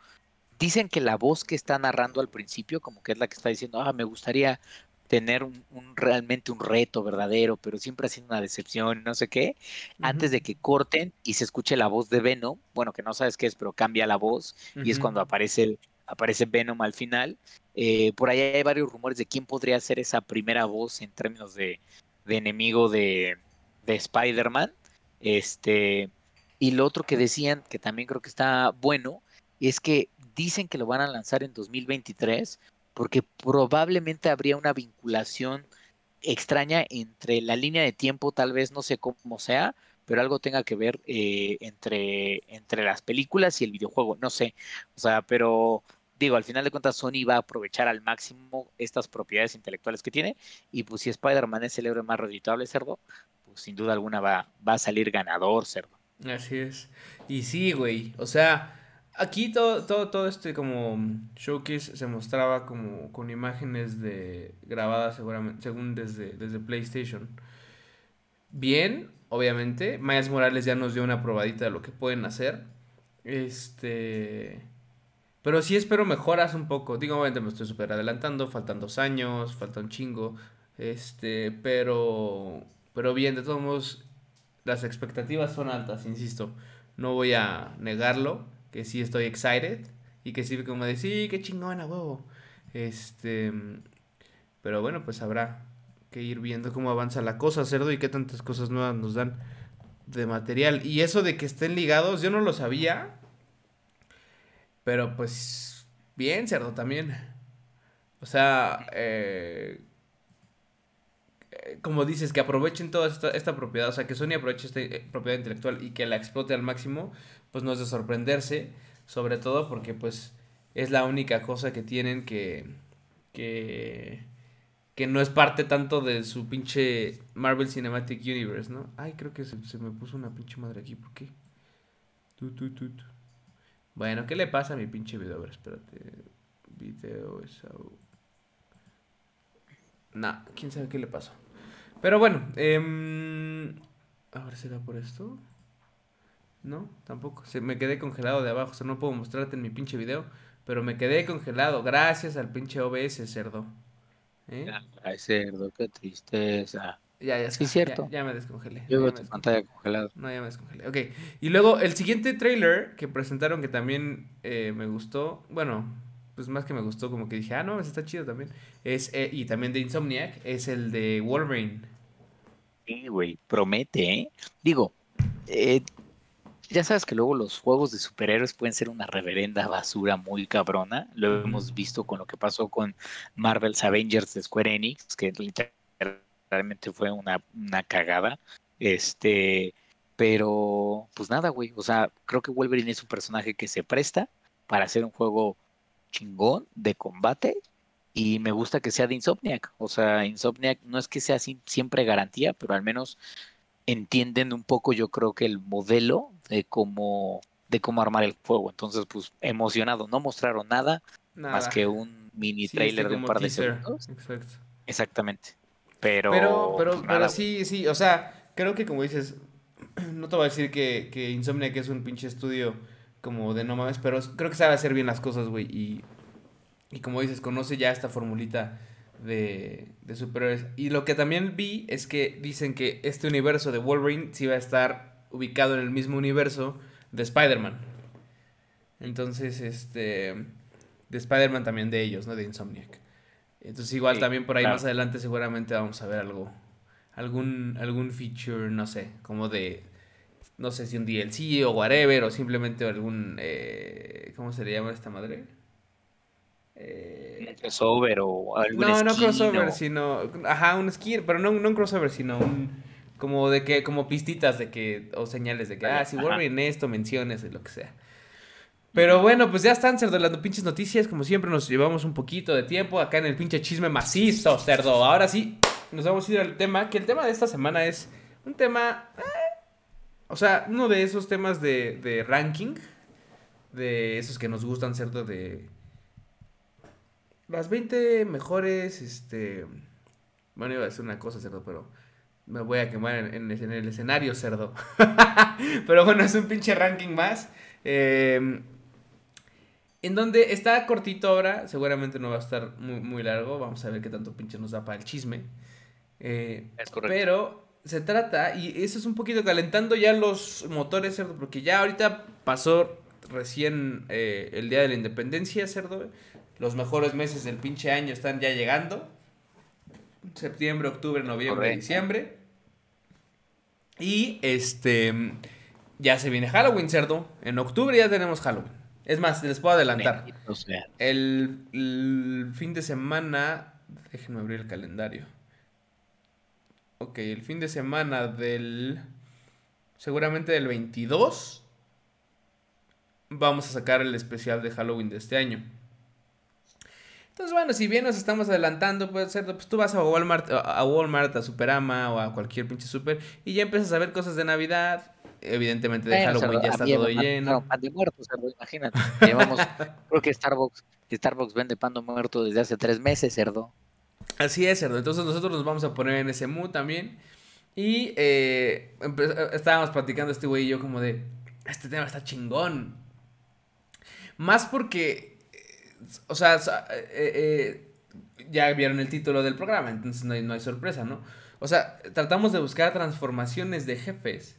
dicen que la voz que está narrando al principio, como que es la que está diciendo, ah, me gustaría tener un, un- realmente un reto verdadero, pero siempre ha sido una decepción, no sé qué, antes de que corten y se escuche la voz de Venom, bueno, que no sabes qué es, pero cambia la voz y es cuando aparece el, aparece Venom al final. Eh, por ahí hay varios rumores de quién podría ser esa primera voz en términos de, de enemigo de, de Spider-Man. Este, y lo otro que decían, que también creo que está bueno, es que dicen que lo van a lanzar en 2023 porque probablemente habría una vinculación extraña entre la línea de tiempo, tal vez no sé cómo sea, pero algo tenga que ver eh, entre, entre las películas y el videojuego, no sé. O sea, pero digo, al final de cuentas Sony va a aprovechar al máximo estas propiedades intelectuales que tiene y pues si Spider-Man es el héroe más redituable, cerdo, pues sin duda alguna va, va a salir ganador, cerdo. Así es. Y sí, güey. O sea, aquí todo, todo, todo este como showcase se mostraba como con imágenes de grabadas seguramente, según desde, desde PlayStation. Bien, obviamente. Miles Morales ya nos dio una probadita de lo que pueden hacer. Este. Pero sí espero mejoras un poco. Digo, obviamente me estoy súper adelantando. Faltan dos años, falta un chingo. Este, pero. Pero bien, de todos modos, las expectativas son altas, insisto. No voy a negarlo, que sí estoy excited y que sí como de, sí, qué chingona, huevo. Este, pero bueno, pues habrá que ir viendo cómo avanza la cosa, cerdo, y qué tantas cosas nuevas nos dan de material. Y eso de que estén ligados, yo no lo sabía, pero pues bien, cerdo, también. O sea, eh, eh, como dices, que aprovechen toda esta, propiedad, o sea, que Sony aproveche esta eh, propiedad intelectual y que la explote al máximo, pues no es de sorprenderse, sobre todo porque pues es la única cosa que tienen que, que, que no es parte tanto de su pinche Marvel Cinematic Universe, ¿no? Ay, creo que se, se me puso una pinche madre aquí, ¿por qué? Tu, tu, tu. Bueno, ¿qué le pasa a mi pinche video? A ver, espérate. Video esa. Nah, quién sabe qué le pasó. Pero bueno, em, a ver, ¿será por esto? No, tampoco. Se, me quedé congelado de abajo, o sea, no puedo mostrarte en mi pinche video, pero me quedé congelado gracias al pinche OBS, cerdo. ¿Eh? Ay, cerdo, qué tristeza. Ya, ya, Sí, está, cierto. Ya, ya me descongelé. Yo veo tu descongelé. pantalla congelada. No, ya me descongelé. Ok. Y luego el siguiente trailer que presentaron que también eh, me gustó. Bueno, pues más que me gustó, como que dije, ah, no, está chido también. Es, eh, y también de Insomniac, es el de Wolverine. Sí, güey, promete, ¿eh? Digo, eh, ya sabes que luego los juegos de superhéroes pueden ser una reverenda basura muy cabrona. Lo hemos visto con lo que pasó con Marvel's Avengers de Square Enix, que literalmente fue una, una cagada. Este, pero pues nada, güey. O sea, creo que Wolverine es un personaje que se presta para hacer un juego chingón de combate. y me gusta que sea de Insomniac. O sea, Insomniac no es que sea siempre garantía, pero al menos entienden un poco, yo creo que el modelo de cómo, de cómo armar el juego. Entonces, pues emocionado. No mostraron nada, más que un mini trailer de un par de segundos. Exacto. Exactamente. Pero, pero, pero, pues, pero sí, sí, o sea, creo que como dices, <clears throat> no te voy a decir que, que Insomniac es un pinche estudio como de no mames, pero creo que sabe hacer bien las cosas, güey. Y, y como dices, conoce ya esta formulita de, de superhéroes. Y lo que también vi es que dicen que este universo de Wolverine sí va a estar ubicado en el mismo universo de Spider-Man. Entonces, este. De Spider-Man también de ellos, ¿no? De Insomniac. Entonces, igual también por ahí más adelante, seguramente vamos a ver algo. Algún, algún feature, no sé, como de. No sé si un DLC o whatever, o simplemente algún. Eh, ¿Cómo se le llama esta madre? Eh, crossover o algo No, no crossover, sino. Ajá, un skin, pero no, no un crossover, sino un. Como de que, como pistitas de que, o señales de que, ah, si en esto, menciones, lo que sea. Pero bueno, pues ya están, cerdo, las pinches noticias. Como siempre, nos llevamos un poquito de tiempo acá en el pinche chisme macizo, cerdo. Ahora sí, nos vamos a ir al tema, que el tema de esta semana es un tema. Eh, o sea, uno de esos temas de, de ranking. De esos que nos gustan, cerdo, de las 20 mejores, este... Bueno, iba a decir una cosa, cerdo, pero me voy a quemar en, el escenario, cerdo. <laughs> pero bueno, es un pinche ranking más. Em, en donde está cortito ahora, seguramente no va a estar muy, muy, largo. Vamos a ver qué tanto pinche nos da para el chisme. Eh, es correcto. Pero se trata, y eso es un poquito calentando ya los motores, cerdo, porque ya ahorita pasó recién eh, el día de la independencia, cerdo. Los mejores meses del pinche año están ya llegando. Septiembre, octubre, noviembre, diciembre. Y este. Ya se viene Halloween, cerdo. En octubre ya tenemos Halloween. Es más, les puedo adelantar. El, el, fin de semana. Déjenme abrir el calendario. Ok, el fin de semana del. Seguramente del 22. Vamos a sacar el especial de Halloween de este año. Entonces, bueno, si bien nos estamos adelantando, puede ser, pues tú vas a Walmart, a Walmart, a Superama o a cualquier pinche super y ya empiezas a ver cosas de Navidad. Evidentemente de Halloween ya está todo lleno. No, pan de muerto, cerdo, imagínate. Llevamos, <laughs> creo que Starbucks, Starbucks vende pan de muerto desde hace tres meses, cerdo. Así es, cerdo. Entonces nosotros nos vamos a poner en ese mood también. Y eh, estábamos platicando este güey y yo como de, este tema está chingón. Más porque o sea, eh, eh, ya vieron el título del programa, entonces no hay, sorpresa, ¿no? O sea, tratamos de buscar transformaciones de jefes.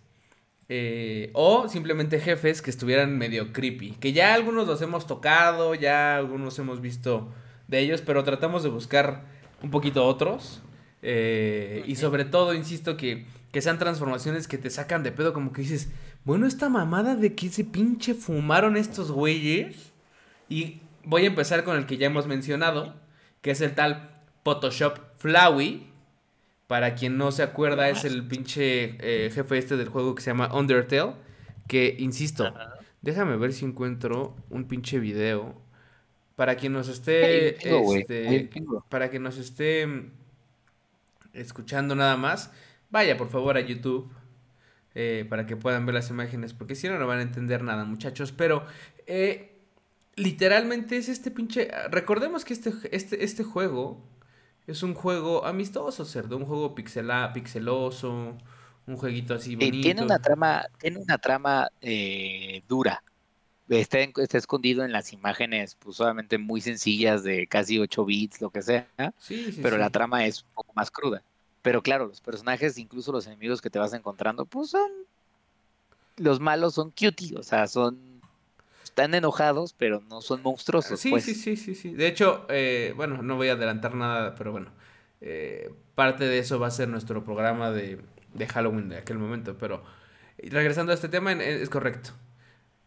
Eh, o simplemente jefes que estuvieran medio creepy. Que ya algunos los hemos tocado, ya algunos hemos visto de ellos, pero tratamos de buscar un poquito otros. y sobre todo, insisto, que, que sean transformaciones que te sacan de pedo, como que dices, bueno, esta mamada de que se pinche fumaron estos güeyes. Y voy a empezar con el que ya hemos mencionado, que es el tal Photoshop Flowey. Para quien no se acuerda, es el pinche eh, jefe este del juego que se llama Undertale. Que, insisto, déjame ver si encuentro un pinche video. Para quien nos esté. Este, para que nos esté mm, escuchando nada más, vaya por favor a YouTube. Eh, para que puedan ver las imágenes. Porque si no, no van a entender nada, muchachos. Pero. Eh, literalmente es este pinche. Recordemos que este, este, este juego es un juego amistoso, cerdo. Un juego pixela, pixeloso. Un jueguito así bonito. tiene una trama, tiene una trama eh, dura. Está, está, escondido en las imágenes, pues solamente muy sencillas de casi 8 bits, lo que sea. Sí, sí, pero la trama es un poco más cruda. Pero claro, los personajes, incluso los enemigos que te vas encontrando, pues son. Los malos son cutie, o sea, son están enojados, pero no son monstruosos. Sí, pues. sí, sí, sí, sí. De hecho, eh, bueno, no voy a adelantar nada, pero bueno, eh, parte de eso va a ser nuestro programa de, de Halloween de aquel momento. Pero regresando a este tema, es correcto.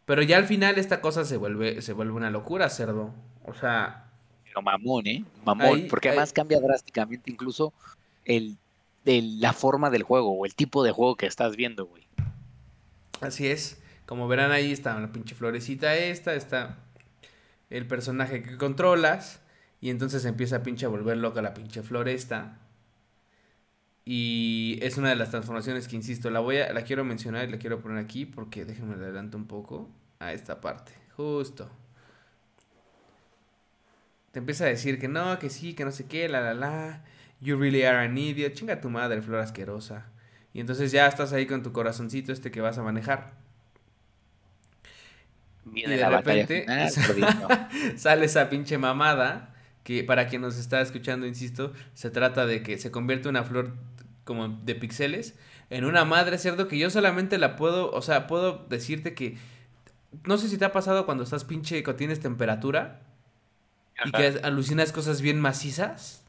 Pero ya al final esta cosa se vuelve, se vuelve una locura, cerdo. O sea... Pero mamón, ¿eh? Mamón. porque además cambia drásticamente incluso el, el, la forma del juego o el tipo de juego que estás viendo, güey. Así es. Como verán ahí está la pinche florecita esta, está el personaje que controlas. Y entonces empieza a pinche a volver loca la pinche floresta. Y es una de las transformaciones que, insisto, la voy a, la quiero mencionar y la quiero poner aquí porque déjenme adelanto un poco a esta parte. Justo. Te empieza a decir que no, que sí, que no sé qué, la la la. You really are an idiot. Chinga tu madre, flor asquerosa. Y entonces ya estás ahí con tu corazoncito este que vas a manejar. Viene y de la batalla repente final, <laughs> sale esa pinche mamada que para quien nos está escuchando, insisto, se trata de que se convierte una flor como de píxeles en una madre cerdo que yo solamente la puedo, o sea, puedo decirte que no sé si te ha pasado cuando estás pinche cuando tienes temperatura y que alucinas cosas bien macizas.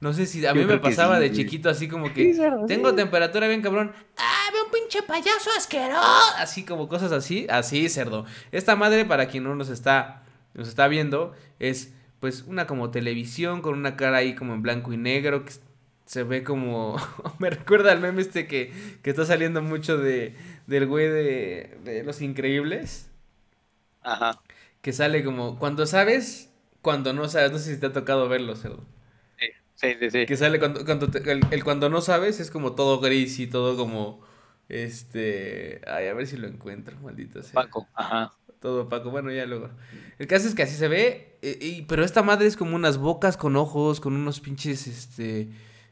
No sé si a mí me pasaba sí, de chiquito así como Sí, que cerdo, tengo sí. temperatura bien cabrón. Ah, veo un pinche payaso asqueroso. Así como cosas así, así cerdo. Esta madre para quien no nos está nos está viendo es pues una como televisión con una cara ahí como en blanco y negro que se ve como <laughs> me recuerda al meme este que, que está saliendo mucho de del güey de, de Los Increíbles Ajá. que sale como cuando sabes, cuando no sabes, no sé si te ha tocado verlo, cerdo. Sí, sí, sí. Que sale cuando, cuando te- el, el cuando no sabes es como todo gris y todo como este, ay, a ver si lo encuentro, maldito sea. Paco. Ajá. Todo opaco, bueno, ya luego. El caso es que así se ve, eh, y- pero esta madre es como unas bocas con ojos, con unos pinches, este...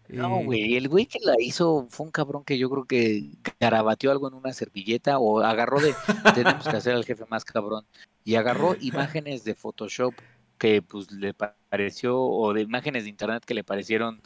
No, eh, güey, el güey que la hizo fue un cabrón que yo creo que garabateó algo en una servilleta o agarró de, tenemos que hacer al jefe más cabrón, y agarró <laughs> imágenes de Photoshop que pues le pa- pareció, o de imágenes de internet que le parecieron,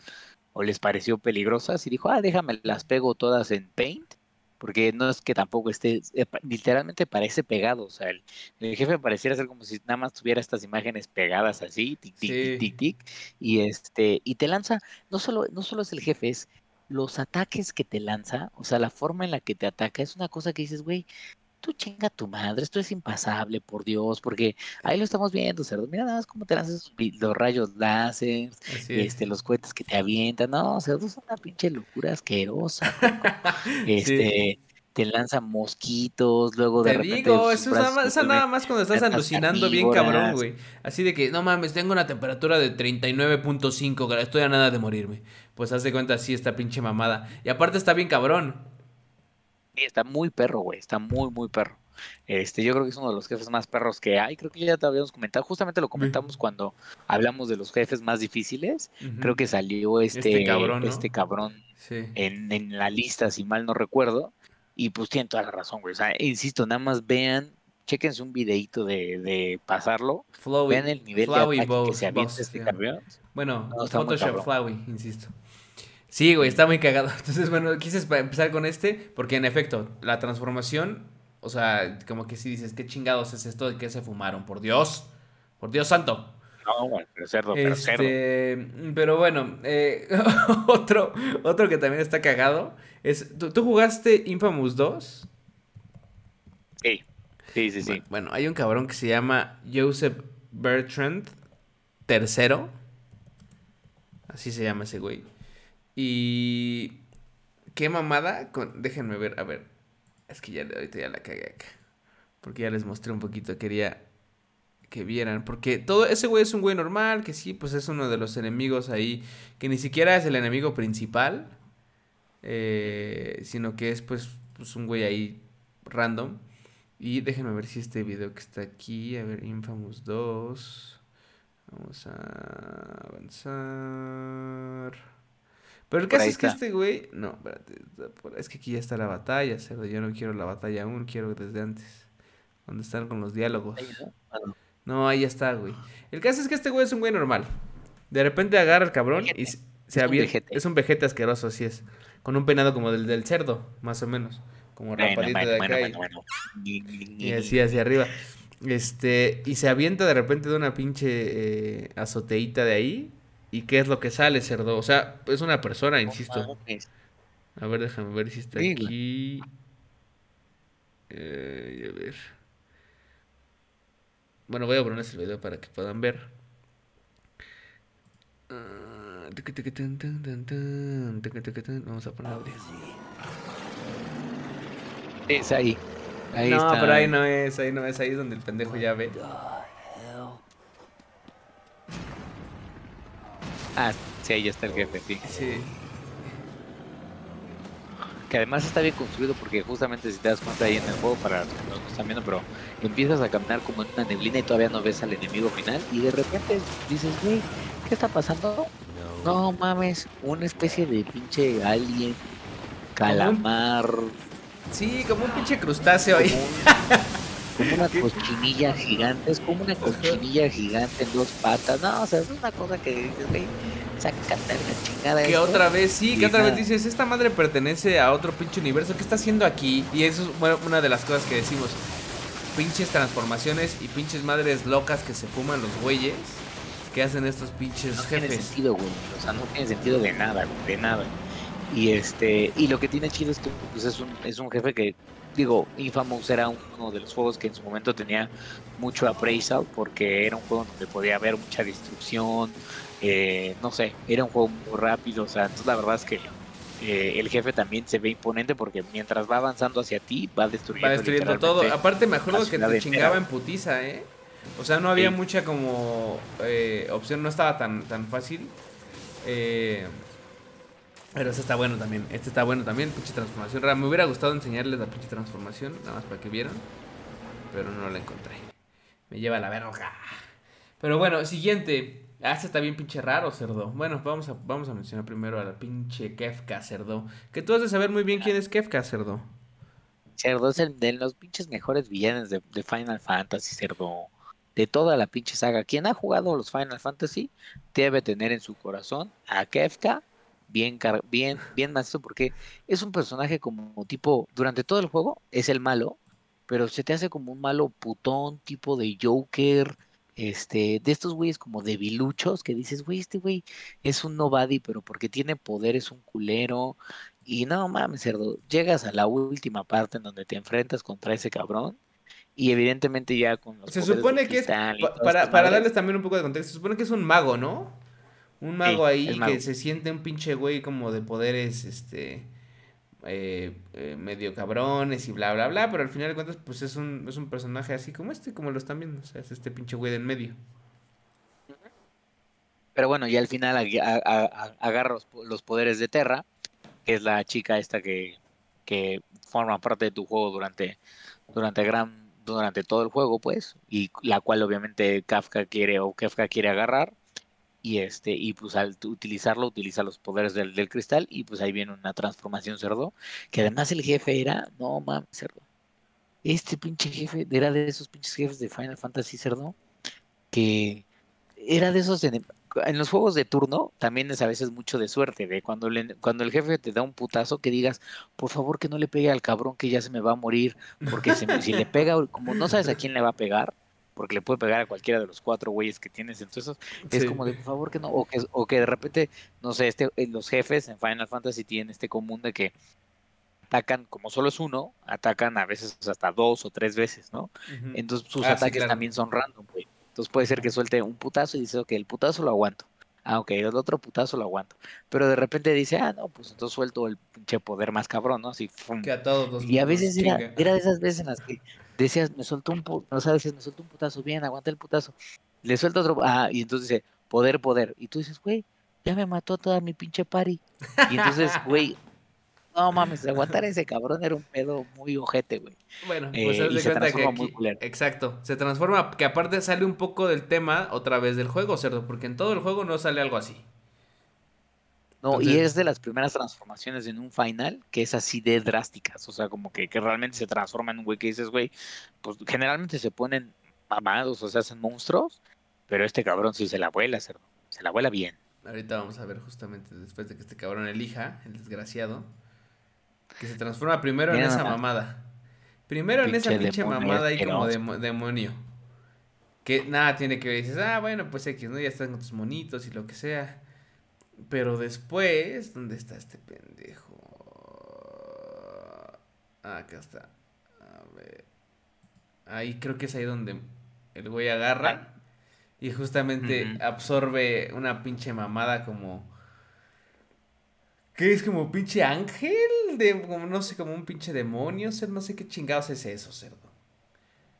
o les pareció peligrosas, y dijo, ah, déjame, las pego todas en Paint, porque no es que tampoco esté, eh, literalmente parece pegado, o sea, el, el jefe pareciera ser como si nada más tuviera estas imágenes pegadas así, tic, tic, Sí. tic, tic, tic, y este, y te lanza no solo, no solo es el jefe, es los ataques que te lanza, o sea, la forma en la que te ataca, es una cosa que dices, güey, tú chinga tu madre, esto es impasable, por Dios, porque ahí lo estamos viendo, cerdo, mira nada más cómo te lanzas los rayos láser, es. este, los cohetes que te avientan, no, cerdo, es una pinche locura asquerosa, <laughs> este, te lanza mosquitos, luego de Te repente digo, sus eso es nada más, eso nada más cuando estás alucinando bien cabrón, güey. Así de que, no mames, tengo una temperatura de 39.5, gra- estoy a nada de morirme. Pues haz de cuenta así esta pinche mamada. Y aparte está bien cabrón. Sí, está muy perro, güey, está muy, muy perro. Este, yo creo que es uno de los jefes más perros que hay. Creo que ya te habíamos comentado, justamente lo comentamos cuando hablamos de los jefes más difíciles. Creo que salió este, Este cabrón, ¿no? este cabrón Sí. en, en la lista, si mal no recuerdo. Y pues tienen toda la razón, güey. O sea, insisto, nada más vean, chéquense un videito de, de pasarlo. Vean el nivel de ataque que se avienta este sí. cabrón. Bueno, No, Photoshop. Flowey, insisto. Sí, güey, está muy cagado. <laughs> Entonces, bueno, quise empezar con este porque en efecto, la transformación, o sea, como que si dices, ¿qué chingados es esto de que se fumaron? Por Dios, por Dios santo. No, pero cerdo, pero cerdo. Este, pero bueno, eh, <laughs> otro, otro que también está cagado es, ¿tú, tú jugaste Infamous 2? Sí, sí, sí. sí. Bueno, bueno, hay un cabrón que se llama Joseph Bertrand tercero. Así se llama ese güey. Y qué mamada con déjenme ver, a ver. Es que ya ahorita ya la cagué acá. Porque ya les mostré un poquito, quería que vieran, porque todo ese güey es un güey normal, que sí, pues es uno de los enemigos ahí, que ni siquiera es el enemigo principal, eh, sino que es pues, pues un güey ahí random. Y déjenme ver si este video que está aquí, a ver, Infamous 2. Vamos a avanzar. Pero el caso es que este güey, no, espérate, es que aquí ya está la batalla, cerdo, yo no quiero la batalla aún, quiero desde antes, donde están con los diálogos. Ahí, ¿no? Ah, no. No, ahí ya está, güey. El caso es que este güey es un güey normal. De repente agarra al cabrón y Vejete. se, se Es un vejete. Es un vejete asqueroso, así es. Con un peinado como del del cerdo, más o menos. Como Bueno, rapadito bueno, de acá. y- bueno, y así hacia arriba. Este, y se avienta de repente de una pinche eh, azoteíta de ahí. ¿Y qué es lo que sale, cerdo? O sea, es una persona, insisto. A ver, déjame ver si está aquí. Eh, a ver. Bueno, voy a ponerles el video para que puedan ver. Vamos a poner audio. Es ahí. Ahí no, está. pero ahí no es, ahí no es, ahí es donde el pendejo ya ve. Ah, sí, ahí está el jefe, sí. Sí. Que además está bien construido porque justamente si te das cuenta ahí en el juego, para los que no están viendo, pero empiezas a caminar como en una neblina y todavía no ves al enemigo final y de repente dices, güey, ¿qué está pasando? No mames, una especie de pinche alien, calamar, Sí, como un pinche crustáceo ahí. como <laughs> una cochinilla gigante, es como una cochinilla gigante en dos patas, no, o sea, es una cosa que dices, güey, sácate la chingada. Que esto". otra vez, sí, que otra vez dices, esta madre pertenece a otro pinche universo. ¿Qué está haciendo aquí? Y eso es bueno, una de las cosas que decimos. Pinches transformaciones y pinches madres locas que se fuman los güeyes. Que hacen estos pinches no tiene jefes. sentido, güey. O sea, no tiene sentido de nada, güey, de nada. Y este, y lo que tiene chido es que pues, es un, es un jefe que, digo, Infamous era uno de los juegos que en su momento tenía mucho appraisal porque era un juego donde podía haber mucha destrucción, eh, no sé, era un juego muy rápido, o sea, entonces la verdad es que eh, el jefe también se ve imponente porque mientras va avanzando hacia ti, va destruyendo, Va destruyendo todo. Aparte, me acuerdo que te entera. chingaba en putiza, ¿eh? O sea, no había Sí. mucha como eh, opción, no estaba tan, tan fácil. Eh, pero este está bueno también. Este está bueno también, pinche transformación rara. Me hubiera gustado enseñarles la pinche transformación, nada más para que vieran. Pero no la encontré. Me lleva a la verga. Pero bueno, siguiente. Ah, este está bien pinche raro, cerdo. Bueno, vamos a, vamos a mencionar primero a la pinche Kefka, cerdo. Que tú has de saber muy bien quién es Kefka, cerdo. Cerdo es el de los pinches mejores villanos de, de Final Fantasy, Cerdo. De toda la pinche saga. Quien ha jugado los Final Fantasy debe tener en su corazón a Kefka bien, bien, bien maestro, porque es un personaje como tipo, durante todo el juego es el malo, pero se te hace como un malo putón, tipo de Joker, este, de estos güeyes como debiluchos, que dices, güey, este güey es un nobody, pero porque tiene poder es un culero. Y no mames, cerdo, llegas a la última parte en donde te enfrentas contra ese cabrón. Y evidentemente ya con los Se supone que es, pa- para, darles también un poco de contexto, se supone que es un mago, ¿no? Un mago ahí mago. que se siente un pinche güey como de poderes, este, eh, eh, medio cabrones y bla, bla, bla, pero al final de cuentas, pues es un, es un personaje así como este, como lo están viendo, o sea, es este pinche güey de en medio. Pero bueno, y al final agarra los, los poderes de Terra, que es la chica esta que, que forma parte de tu juego durante, durante gran durante todo el juego, pues, y la cual obviamente Kafka quiere o Kafka quiere agarrar. Y este, y pues al utilizarlo, utiliza los poderes del, del cristal, y pues ahí viene una transformación cerdo. Que además el jefe era, no mames, cerdo. Este pinche jefe era de esos pinches jefes de Final Fantasy cerdo. Que era de esos en los juegos de turno también es a veces mucho de suerte, de cuando, cuando el jefe te da un putazo que digas, por favor que no le pegue al cabrón que ya se me va a morir, porque se me- si le pega, como no sabes a quién le va a pegar, porque le puede pegar a cualquiera de los cuatro güeyes que tienes, entonces es Sí. como de por favor que no, o que, o que de repente, no sé, este, eh, los jefes en Final Fantasy tienen este común de que atacan, como solo es uno, atacan a veces hasta dos o tres veces, ¿no? Entonces sus Ah, sí, ataques claro. también son random, güey. Entonces puede ser que suelte un putazo y dice, ok, el putazo lo aguanto. Ah, ok, el otro putazo lo aguanto. Pero de repente dice, ah, no, pues entonces suelto el pinche poder más cabrón, ¿no? Así, ¡fum! Que a todos los Y a veces era, era de esas veces en las que decías, me soltó un putazo, o sea, decías, me soltó un putazo, bien, aguanté el putazo. Le suelta otro, ah, y entonces dice, poder, poder. Y tú dices, güey, ya me mató toda mi pinche party. Y entonces, <laughs> güey, no mames, aguantar a ese cabrón era un pedo muy ojete, güey. Bueno, Eh, pues haz y se cuenta que transforma muy aquí, culero. exacto, se transforma, que aparte sale un poco del tema otra vez del juego, cerdo, porque en todo el juego no sale algo así. No, y es de las primeras transformaciones en un final que es así de drásticas, o sea, como que, que realmente se transforma en un güey que dices, güey, pues generalmente se ponen mamados, o sea, hacen monstruos, pero este cabrón sí se la vuela, cerdo, se la vuela bien. Ahorita vamos a ver justamente después de que este cabrón elija, el desgraciado, que se transforma primero en esa mamada. Primero en esa Pinche mamada ahí como demonio. Que nada tiene que ver. Dices, ah, bueno, pues X, ¿no? Ya están con tus monitos y lo que sea. Pero después, ¿dónde está este pendejo? Ah, acá está. A ver. Ahí creo que es ahí donde el güey agarra. Y justamente absorbe una pinche mamada como. ¿Qué es como pinche ángel? De, como, no sé, como un pinche demonio. No sé qué chingados es eso, cerdo.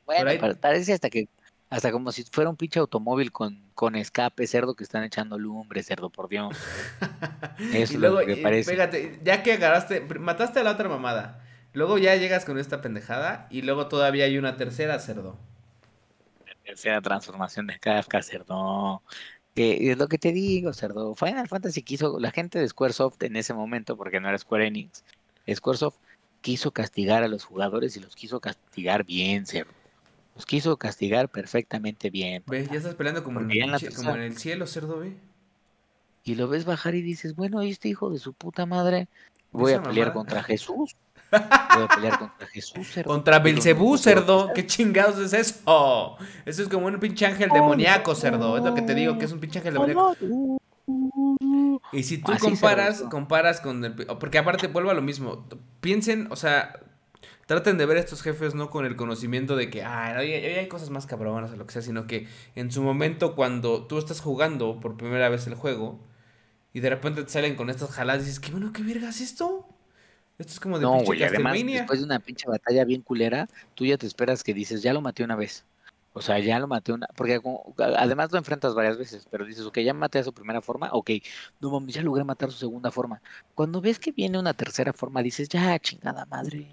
Bueno, ahí- parece hasta que Hasta como si fuera un pinche automóvil con, con escape, cerdo, que están echando lumbre, cerdo, por Dios. <laughs> Eso y es luego, lo que parece. ya que agarraste, mataste a la otra mamada. Luego ya llegas con esta pendejada y luego todavía hay una tercera, cerdo. tercera transformación de Kafka, cerdo. Que es lo que te digo, cerdo. Final Fantasy quiso, la gente de Squaresoft en ese momento, porque no era Square Enix, Squaresoft quiso castigar a los jugadores y los quiso castigar bien, cerdo. Quiso castigar perfectamente bien. Ve, papá. ya estás peleando como en, el en la pinche- como en tercera- el cielo, cerdo, ve. Y lo ves bajar y dices, bueno, este hijo de su puta madre, voy a pelear contra Jesús. <laughs> Voy a pelear contra Jesús, cerdo. Contra Belcebú, cerdo. ¿Qué chingados es eso? Eso es como un pinche ángel demoníaco, cerdo. Es lo que te digo, que es un pinche ángel demoníaco. Y si tú Así comparas, comparas con el... Porque aparte vuelvo a lo mismo. Piensen, o sea, traten de ver a estos jefes no con el conocimiento de que, ah, hay, hay cosas más cabronas o lo que sea, sino que en su momento cuando tú estás jugando por primera vez el juego y de repente te salen con estas jaladas y dices, ¿qué bueno, qué verga es esto? Esto es como de No, pinche güey, además, después de una pinche batalla bien culera, tú ya te esperas que dices, ya lo maté una vez. O sea, ya lo maté una. Porque como- además lo enfrentas varias veces, pero dices, ok, ya maté a su primera forma, ok, no mames, ya logré matar su segunda forma. Cuando ves que viene una tercera forma, dices, ya, chingada madre,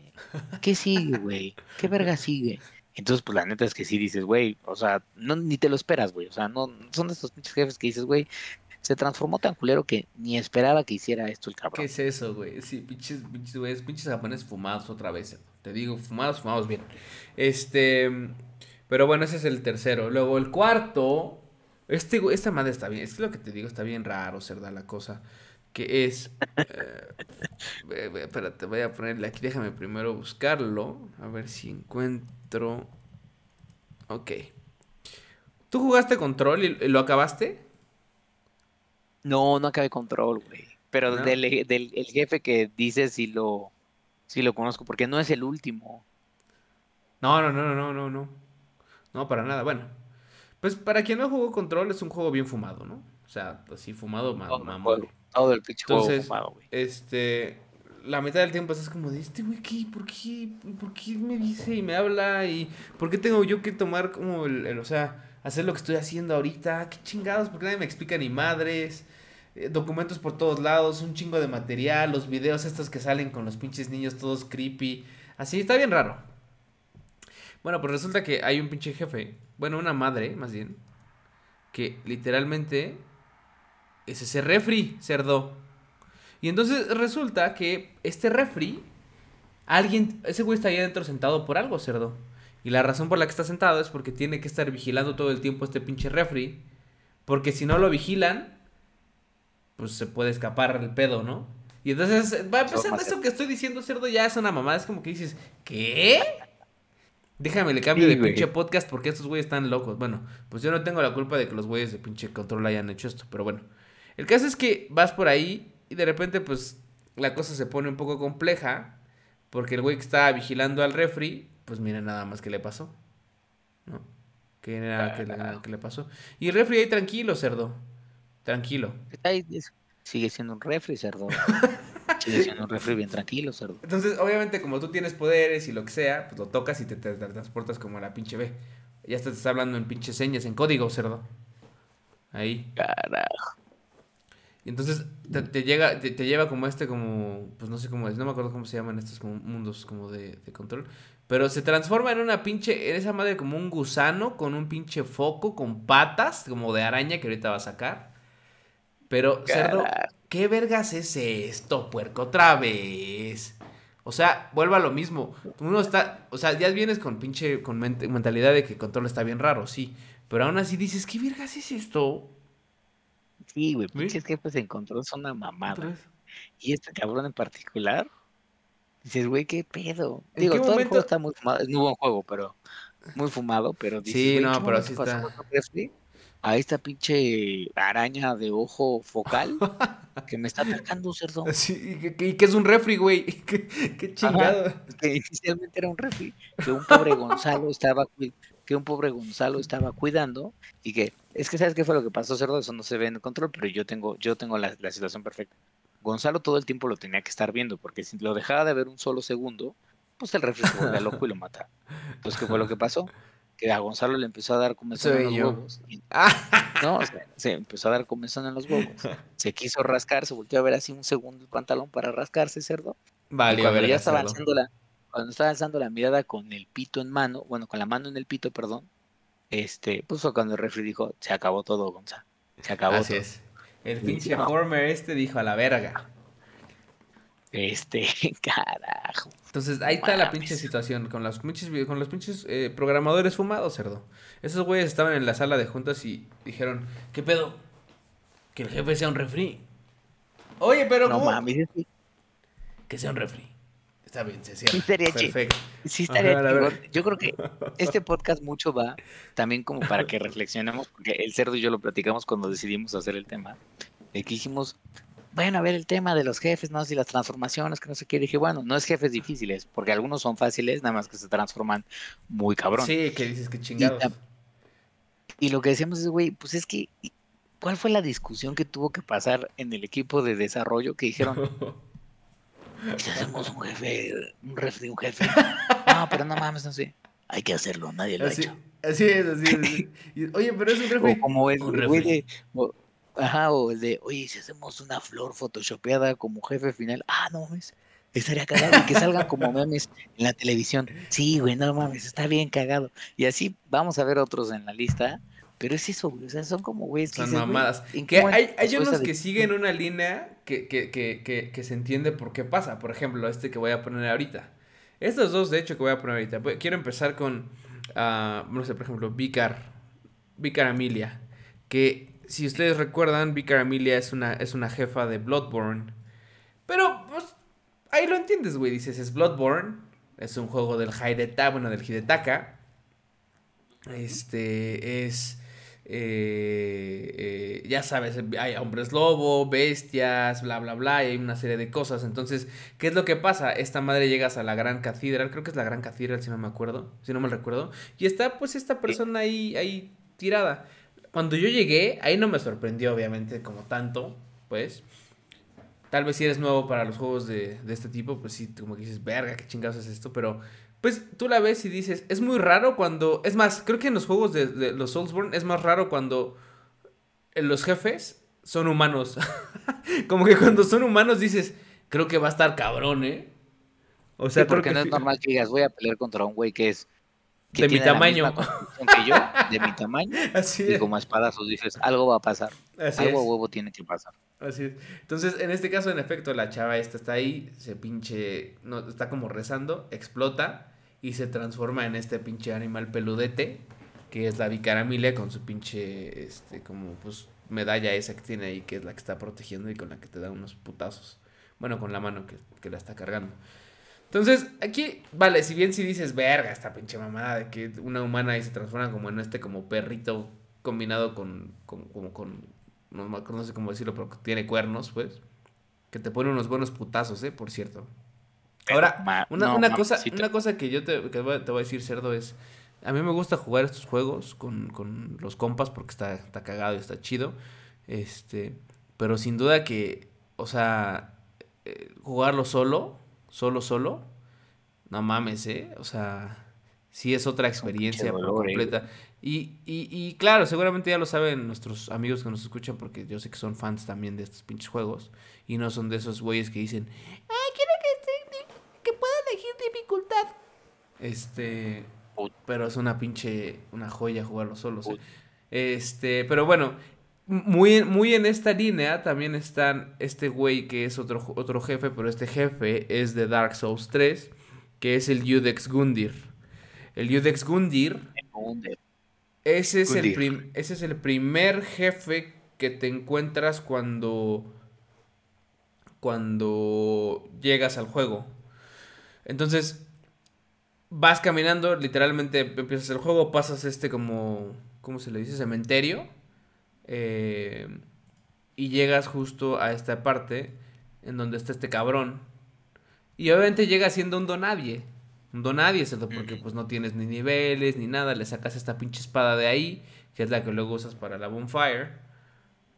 ¿qué sigue, güey? ¿Qué verga <laughs> sigue? Entonces, pues la neta es que sí dices, güey, o sea, no, ni te lo esperas, güey. O sea, no son de estos pinches jefes que dices, güey, se transformó tan culero que ni esperaba que hiciera esto el ¿Qué cabrón. es eso, güey? Sí, pinches, pinches, güeyes, pinches japoneses fumados otra vez. Te digo, fumados, fumados bien. Este, pero bueno, ese es el tercero. Luego el cuarto, este, esta madre está bien. Es lo que te digo, está bien raro, cerda la cosa. Que es, eh, <laughs> espérate, voy a ponerle aquí. Déjame primero buscarlo. A ver si encuentro. Ok. ¿Tú jugaste Control y lo acabaste? No, no acabé control, güey. Pero No. del, del el jefe que dices si lo, si lo conozco, porque no es el último. No, no, no, no, no, no. No, para nada. Bueno, pues para quien no jugó Control es un juego bien fumado, ¿no? O sea, así fumado, ma- Todo el mamón. todo el pinche juego fumado, güey. este, la mitad del tiempo estás como de, este güey, ¿qué? ¿Por qué? ¿Por qué me dice y me habla? ¿Y por qué tengo yo que tomar como el, el- o sea, hacer lo que estoy haciendo ahorita? ¿Qué chingados? ¿Por qué nadie me explica ni madres? Eh, documentos por todos lados, un chingo de material, los videos estos que salen con los pinches niños todos creepy. Así, está bien raro. Bueno, pues resulta que hay un pinche jefe, bueno, una madre, más bien, que literalmente es ese refri, cerdo. Y entonces resulta que este refri, alguien, ese güey está ahí adentro sentado por algo, cerdo. Y la razón por la que está sentado es porque tiene que estar vigilando todo el tiempo este pinche refri. Porque si no lo vigilan, pues se puede escapar el pedo, ¿no? Y entonces va empezando matar. eso que estoy diciendo, cerdo, ya es una mamada. Es como que dices, ¿qué? Déjame le cambio Sí, de pinche podcast porque estos güeyes están locos. Bueno, pues yo no tengo la culpa de que los güeyes de pinche control hayan hecho esto, pero bueno. El caso es que vas por ahí y de repente pues la cosa se pone un poco compleja porque el güey que estaba vigilando al refri, pues mira nada más que le pasó. ¿No? Que era que le, que le pasó. Y el refri ahí tranquilo, cerdo. Tranquilo. Está ahí, sigue siendo un refri, cerdo. <laughs> siendo un refri bien tranquilo, cerdo. Entonces, obviamente, como tú tienes poderes y lo que sea, pues lo tocas y te, te- te transportas como a la pinche B. Ya hasta te está hablando en pinche señas, en código, cerdo. Ahí. Carajo. Y entonces te, te llega, te, te lleva como este, como, pues no sé cómo es, no me acuerdo cómo se llaman estos como mundos como de, de control. Pero se transforma en una pinche, en esa madre como un gusano con un pinche foco, con patas, como de araña que ahorita va a sacar. Pero, cerdo. ¿qué vergas es esto, puerco? Otra vez. O sea, vuelva a lo mismo. Uno está, o sea, ya vienes con pinche, con mente- mentalidad de que control está bien raro, sí. Pero aún así dices, ¿qué vergas es esto? Sí, güey, ¿Sí? pinches jefes en control son una mamada. Y este cabrón en particular, dices, güey, qué pedo. ¿En Digo, todo el juego está muy fumado, es muy buen juego, pero muy fumado, pero dices, Sí, no, ¿qué pero momento sí pasó está. A esta pinche araña de ojo focal <laughs> que me está atacando, cerdo. Sí, y que, que- y que es un refri, güey. <laughs> Qué, qué chingado. Que inicialmente era un refri, que un pobre Gonzalo estaba que un pobre Gonzalo estaba cuidando y que es que sabes qué fue lo que pasó, cerdo, eso no se ve en el control, pero yo tengo yo tengo la, la situación perfecta. Gonzalo todo el tiempo lo tenía que estar viendo porque si lo dejaba de ver un solo segundo, pues el refri se volvía loco y lo mataba. Entonces, ¿qué fue lo que pasó? Que a Gonzalo le empezó a dar comezón en los huevos. <laughs> no, se empezó a dar comezón en los huevos. <laughs> Se quiso rascar, se volteó a ver así un segundo el pantalón para rascarse, cerdo. Vale, cuando ya estaba alzando la, cuando estaba alzando la mirada con el pito en mano, bueno, con la mano en el pito, perdón, este, fue cuando el refri dijo, se acabó todo, Gonzalo. Se acabó Así es. El pinche Former este dijo a la verga. Este, <laughs> carajo. Entonces, ahí está la pinche situación con los pinches, con los pinches eh, programadores fumados, cerdo. Esos güeyes estaban en la sala de juntas y dijeron, ¿qué pedo? Que el jefe sea un refri. Oye, pero No mames, Que sea un refri. Está bien, se cierra. Sí estaría Perfecto. Sí estaría Yo creo que este podcast mucho va también como para que reflexionemos, porque el cerdo y yo lo platicamos cuando decidimos hacer el tema. Que dijimos, bueno, a ver el tema de los jefes, ¿no? Si las transformaciones, que no sé qué. Dije, bueno, no es jefes difíciles, porque algunos son fáciles, nada más que se transforman muy cabrón. Sí, que dices que chingados. Y, lo que decíamos es, güey, pues es que, ¿cuál fue la discusión que tuvo que pasar en el equipo de desarrollo que dijeron, <laughs> si hacemos un jefe, un de un jefe? <laughs> No, pero no mames, no sé. Hay que hacerlo, nadie lo ha hecho. Así es, así es. Oye, pero es un <laughs> jefe. como el güey de, Ajá, o el de, oye, si hacemos una flor photoshopeada como jefe final, ah, no mames, estaría cagado. Y que salgan como memes en la televisión. Sí, güey, no mames, está bien cagado. Y así vamos a ver otros en la lista. Pero es eso, güey. O sea, son como güeyes que. Son mamadas. Que hay, hay unos que siguen una línea que, que, que, que, se entiende por qué pasa. Por ejemplo, este que voy a poner ahorita. Estos dos, de hecho, que voy a poner ahorita. Quiero empezar con, uh, no sé, por ejemplo, Vicar. Vicar Amelia. Que si ustedes recuerdan, Vicar Amelia es una, es una jefa de Bloodborne. Pero, pues, ahí lo entiendes, güey. Dices, es Bloodborne. Es un juego del Hidetaka, bueno, del Hidetaka. Este, es... Eh, eh, ya sabes, hay hombres lobo, bestias, bla, bla, bla, y hay una serie de cosas. Entonces, ¿qué es lo que pasa? Esta madre llegas a la gran catedral, creo que es la gran catedral, si no me acuerdo, si no me recuerdo, y está pues esta persona ahí, ahí tirada. Cuando yo llegué, ahí no me sorprendió, obviamente, como tanto, pues. Tal vez si eres nuevo para los juegos de, este tipo, pues sí, como que dices, verga, qué chingados es esto, pero pues tú la ves y dices, es muy raro cuando, es más, creo que en los juegos de, de los Soulsborne es más raro cuando los jefes son humanos. <laughs> como que cuando son humanos dices, creo que va a estar cabrón, ¿eh? O sea, porque no es normal que digas, voy a pelear contra un güey que es de mi tamaño. Que yo, de mi tamaño. <laughs> Así es. Y como espadazos dices, algo va a pasar. algo a huevo tiene que pasar. Así es. Entonces, en este caso, en efecto, la chava esta está ahí, se pinche, no, está como rezando, explota y se transforma en este pinche animal peludete, que es la bicaramilia con su pinche, este, como, pues, medalla esa que tiene ahí, que es la que está protegiendo y con la que te da unos putazos. Bueno, con la mano que, que la está cargando. Entonces, aquí, vale, si bien si dices, verga, esta pinche mamada de que una humana ahí se transforma como en este como perrito combinado con, como con, no, sé cómo decirlo, pero que tiene cuernos, pues, que te pone unos buenos putazos, ¿eh? Por cierto. Ahora, una, cosa, una cosa que yo te, voy, a decir, cerdo, es, a mí me gusta jugar estos juegos con, con los compas porque está, está cagado y está chido, este, pero sin duda que, o sea, eh, jugarlo solo solo, solo, no mames, ¿eh? O sea, sí es otra experiencia por completa. Y, y, y, claro, seguramente ya lo saben nuestros amigos que nos escuchan, porque yo sé que son fans también de estos pinches juegos. Y no son de esos güeyes que dicen, ¡ay, quiero que, que pueda elegir dificultad! Este. Pero es una pinche. Una joya jugarlo solo. Este. Pero bueno, muy, muy en esta línea también están este güey que es otro, otro jefe, pero este jefe es de Dark Souls 3, que es el Yudex Gundir. El Yudex Gundir. Ese es, El ese es el primer jefe que te encuentras cuando. Cuando llegas al juego. Entonces, vas caminando, literalmente empiezas el juego, pasas este como. ¿Cómo se le dice? Cementerio eh, y llegas justo a esta parte en donde está este cabrón. Y obviamente llega siendo un donadie. Un donadie, ¿cierto? Porque pues no tienes ni niveles ni nada. Le sacas esta pinche espada de ahí, que es la que luego usas para la bonfire.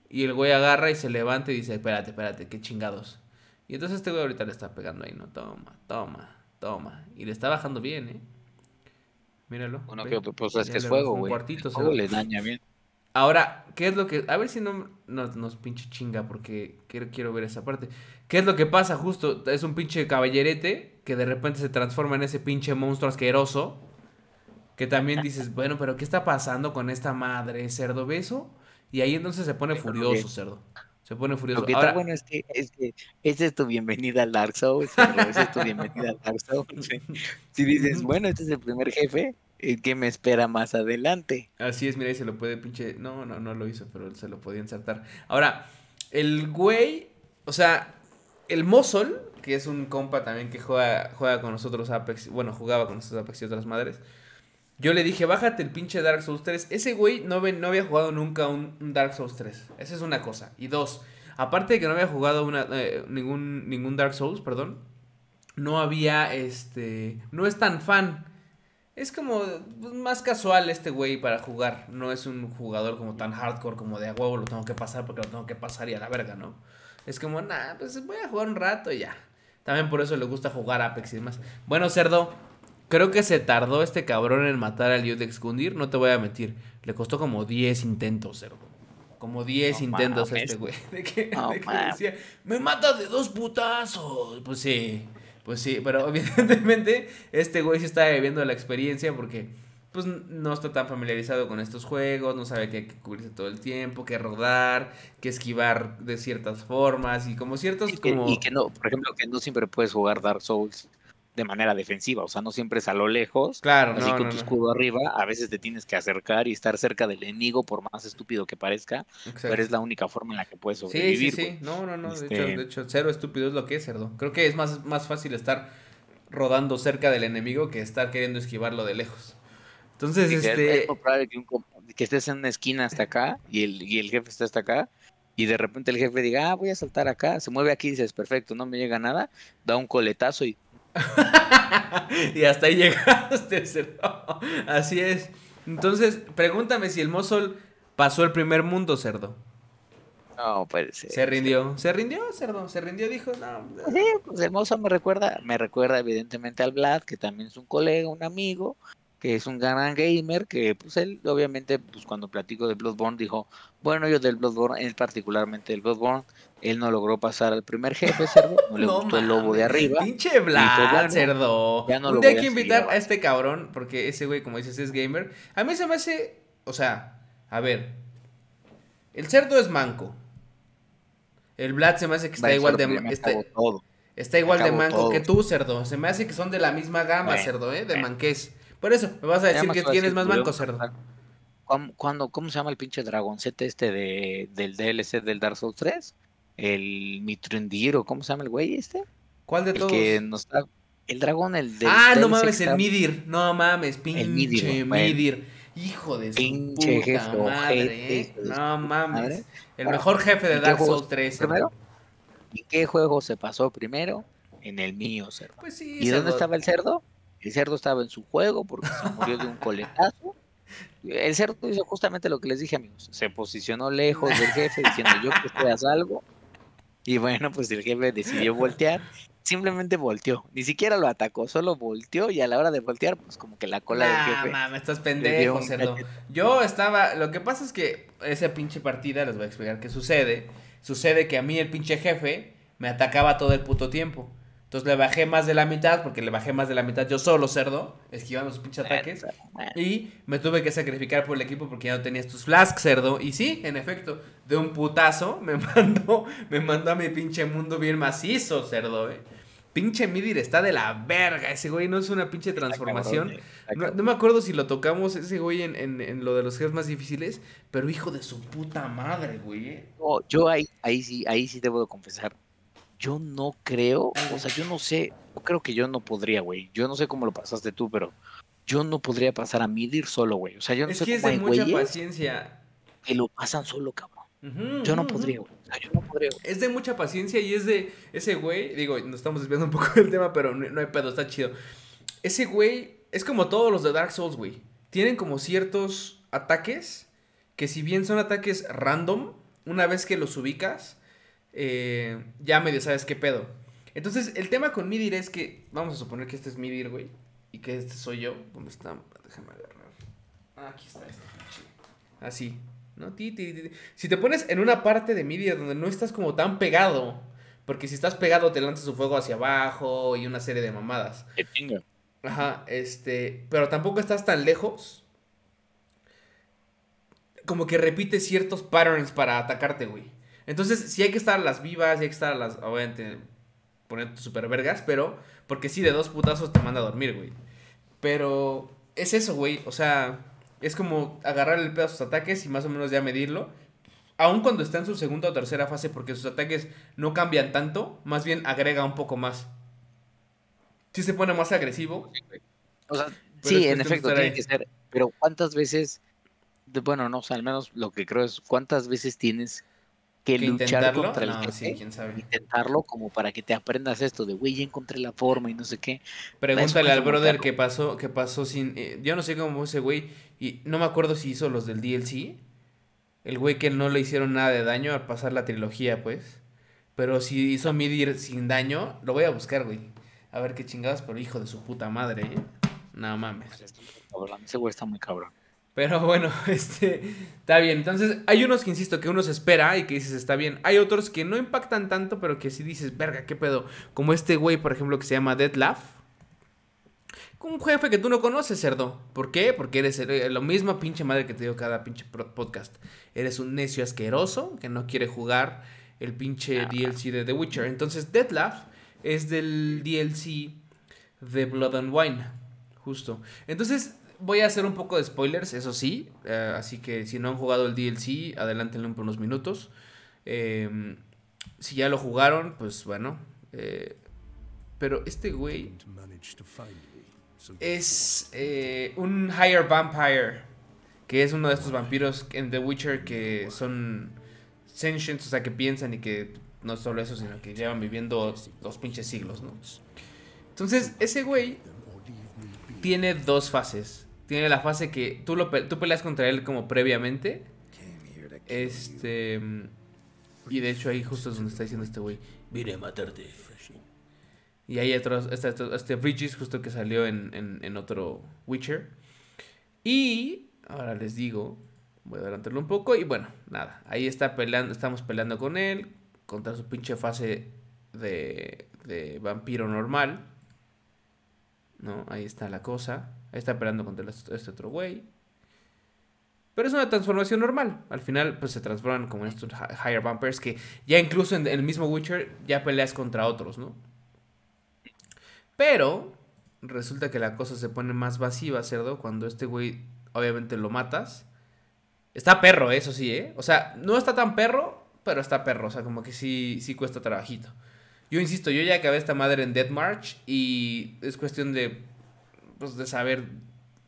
Y el güey agarra y se levanta y dice, espérate, espérate, qué chingados. Y entonces este güey ahorita le está pegando ahí, ¿no? Toma, toma, toma. Y le está bajando bien, ¿eh? Míralo. Bueno, ve. que, pues es que es fuego, güey. fuego le daña bien. Ahora, ¿qué es lo que.? A ver si no nos, nos pinche chinga, porque quiero, quiero ver esa parte. ¿Qué es lo que pasa justo? Es un pinche caballerete que de repente se transforma en ese pinche monstruo asqueroso. Que también dices, bueno, pero ¿qué está pasando con esta madre, cerdo beso? Y ahí entonces se pone furioso, cerdo. Se pone furioso. Lo que Ahora, está bueno es que, es que esa es tu bienvenida al Dark Souls. Esa es tu bienvenida al Dark Souls. sí. <laughs> Si dices, bueno, este es el primer jefe, eh, ¿qué me espera más adelante? Así es, mira, ahí se lo puede pinche. No, no, no lo hizo, pero se lo podía insertar. Ahora, el güey, o sea, el Mozol, que es un compa también que juega, juega con nosotros Apex, bueno, jugaba con nosotros Apex y otras madres. Yo le dije, bájate el pinche Dark Souls 3. Ese güey no, no había jugado nunca un, un Dark Souls 3. Esa es una cosa. Y dos, aparte de que no había jugado una, eh, ningún, ningún Dark Souls, perdón, no había, este, no es tan fan. Es como pues, más casual este güey para jugar. No es un jugador como tan hardcore como de a huevo lo tengo que pasar porque lo tengo que pasar y a la verga, ¿no? Es como, nah, pues voy a jugar un rato y ya. También por eso le gusta jugar Apex y demás. Bueno, cerdo, creo que se tardó este cabrón en matar al Yudex Gundir. No te voy a mentir. Le costó como 10 intentos, cerdo. Como 10 No intentos a este güey. <laughs> De que, No de que decía, me mata de dos putazos. Pues sí. Pues sí, pero <laughs> evidentemente este güey sí está viviendo la experiencia porque pues no está tan familiarizado con estos juegos, no sabe que hay que cubrirse todo el tiempo, que rodar, que esquivar de ciertas formas y como ciertos Y que, como... y que no, por ejemplo, que no siempre puedes jugar Dark Souls de manera defensiva, o sea, no siempre es a lo lejos, Claro, así no, con no, tu no. escudo arriba, a veces te tienes que acercar y estar cerca del enemigo, por más estúpido que parezca, Exacto. pero es la única forma en la que puedes Sí, sí, sobrevivir. sí. güey. No, no, no. De, Este- hecho, de hecho, cero estúpido es lo que es cerdo. Creo que es más, más fácil estar rodando cerca del enemigo que estar queriendo esquivarlo de lejos. Entonces, este... es probable que, un comp- que estés en una esquina hasta acá y el, y el jefe está hasta acá y de repente el jefe diga, ah, voy a saltar acá, se mueve aquí y dices, perfecto, no me llega nada, da un coletazo y <laughs> y hasta ahí llegaste, <laughs> cerdo. Así es. Entonces, pregúntame si el Mozol pasó el primer mundo, cerdo. no puede ser. Se rindió. ¿Se rindió, cerdo? Se rindió, dijo, no. Pues sí, pues el mozo me recuerda, me recuerda evidentemente al Vlad, que también es un colega, un amigo, que es un gran gamer, que pues él obviamente pues cuando platico de Bloodborne dijo, bueno, yo del Bloodborne, él particularmente del Bloodborne, él no logró pasar al primer jefe, cerdo, no le <laughs> No gustó el lobo de arriba. Pinche Vlad, bueno, cerdo. ya no Un día hay que seguir invitar a este cabrón, porque ese güey, como dices, es gamer. A mí se me hace. O sea, a ver. El cerdo es manco. El Vlad se me hace que está Vale, igual de. Está, está igual de manco todo. que tú, cerdo. Se me hace que son de la misma gama, Bueno, cerdo, ¿eh? De bueno. manqués. Por eso, me vas a decir que fácil, tienes más manco, cerdo. pasar. ¿Cuándo- cuándo- ¿Cómo se llama el pinche dragoncete este de, del DLC del Dark Souls 3? El Mithrundir, o ¿cómo se llama el güey este? ¿Cuál de El todos? que nos. El dragón, el del Ah, no mames, el Midir. No mames, pinche Midir, bueno. Midir. Hijo de su Pinche puta jefe madre, ¿eh? hijo de su No mames. madre. El Ahora, mejor jefe de ¿en qué Dark Souls 3. primero? ¿Y qué juego se pasó primero? En el mío, cerdo. Pues sí, ¿Y dónde estaba el cerdo? El cerdo estaba en su juego porque se murió de un <laughs> coletazo. El cerdo hizo justamente lo que les dije, amigos. Se posicionó lejos del jefe diciendo yo que estoy a salvo. Y bueno, pues el jefe decidió voltear. Simplemente volteó. Ni siquiera lo atacó, solo volteó y a la hora de voltear, pues como que la cola Nah, del jefe. mames, estás pendejo, cerdo. Yo estaba. Lo que pasa es que esa pinche partida, les voy a explicar qué sucede. Sucede que a mí el pinche jefe me atacaba todo el puto tiempo. Entonces le bajé más de la mitad, porque le bajé más de la mitad yo solo, cerdo, esquivando sus pinches ataques. Y me tuve que sacrificar por el equipo porque ya no tenía estos flasks, cerdo. Y sí, en efecto, de un putazo me <laughs> mandó, me mandó a mi pinche mundo bien macizo, cerdo, eh. Pinche Midir está de la verga. Ese güey no es una pinche transformación. Cabrón, eh, No, me acuerdo si lo tocamos ese güey en, en- en lo de los jefes más difíciles, pero hijo de su puta madre, güey. eh. No, yo ahí, ahí sí, ahí sí debo de confesar. Yo no creo, o sea, yo no sé, yo creo que yo no podría, güey. Yo no sé cómo lo pasaste tú, pero yo no podría pasar a Midir solo, güey. O sea, yo no Es sé que es cómo de hay mucha paciencia. que lo pasan solo, cabrón. Yo no podría, güey. O sea, yo no podría, güey. Es de mucha paciencia y es de ese güey, digo, nos estamos desviando un poco <laughs> del tema, pero no, no hay pedo, está chido. Ese güey es como todos los de Dark Souls, güey. Tienen como ciertos ataques que si bien son ataques random, una vez que los ubicas, eh, ya medio sabes qué pedo. Entonces, el tema con Midir es que, vamos a suponer que este es Midir, güey. y que este soy yo. ¿Dónde está? Déjame agarrar. Ah, aquí está este Así. ¿No? Si te pones en una parte de media donde no estás como tan pegado. Porque si estás pegado te lanzas su fuego hacia abajo y una serie de mamadas. Ajá, este. Pero tampoco estás tan lejos. Como que repite ciertos patterns para atacarte, güey. Entonces, sí hay que estar a las vivas, hay que estar a las. Obviamente, poner super vergas, pero. Porque sí, de dos putazos te manda a dormir, güey. Pero. Es eso, güey. O sea. Es como agarrar el pedo a sus ataques y más o menos ya medirlo. Aun cuando está en su segunda o tercera fase, porque sus ataques no cambian tanto, más bien agrega un poco más. Si se pone más agresivo. O sea, sí, en efecto, tiene que ser. Pero ¿cuántas veces? Bueno, no, o sea, al menos lo que creo es cuántas veces tienes que, luchar contra el Intentarlo como para que te aprendas esto de, güey, ya encontré la forma y no sé qué. Pregúntale al brother qué pasó, qué pasó sin... Eh, yo no sé cómo ese güey, y no me acuerdo si hizo los del DLC. El güey que no le hicieron nada de daño al pasar la trilogía, pues. Pero si hizo Midir sin daño, lo voy a buscar, güey. A ver qué chingados, pero hijo de su puta madre, ¿eh? No mames. Ese güey está muy cabrón. Pero <laughs> bueno, este, está bien. Entonces, hay unos que insisto que uno se espera y que dices está bien. Hay otros que no impactan tanto, pero que sí dices, verga, qué pedo. Como este güey, por ejemplo, que se llama Dead Laugh. Un jefe que tú no conoces, cerdo. ¿Por qué? Porque eres lo mismo pinche madre que te digo cada pinche podcast. Eres un necio asqueroso que no quiere jugar el pinche. DLC de The Witcher. Entonces, Laugh es del DLC de Blood and Wine. Justo. Entonces, voy a hacer un poco de spoilers, eso sí. Eh, así que si no han jugado el DLC, adelántenlo por unos minutos. Em, si ya lo jugaron, pues bueno. Eh, pero este güey es eh, un Higher Vampire. Que es uno de estos vampiros en The Witcher que son sentient, o sea, que piensan y que no solo eso, sino que llevan viviendo dos pinches siglos, ¿no? Entonces, ese güey tiene dos fases. Tiene la fase que tú, lo, tú peleas contra él como previamente. Este. Y de hecho ahí justo es donde está diciendo este güey. Vine a matarte. Y hay otros. Este, este Bridges justo que salió en, en, otro Witcher. Y ahora les digo. Voy a adelantarlo un poco. Y bueno, nada. Ahí está peleando. Estamos peleando con él. Contra su pinche fase de, de vampiro normal. ¿No? Ahí está la cosa. Está peleando contra este otro güey. Pero es una transformación normal. Al final, pues se transforman como en estos higher bumpers que ya incluso en el mismo Witcher ya peleas contra otros, ¿no? Pero resulta que la cosa se pone más vacía, cerdo, cuando este güey obviamente lo matas. Está perro, eso sí, ¿eh? O sea, no está tan perro, pero está perro. O sea, como que sí, sí cuesta trabajito. Yo insisto, yo ya acabé esta madre en Dead March y es cuestión de pues, de saber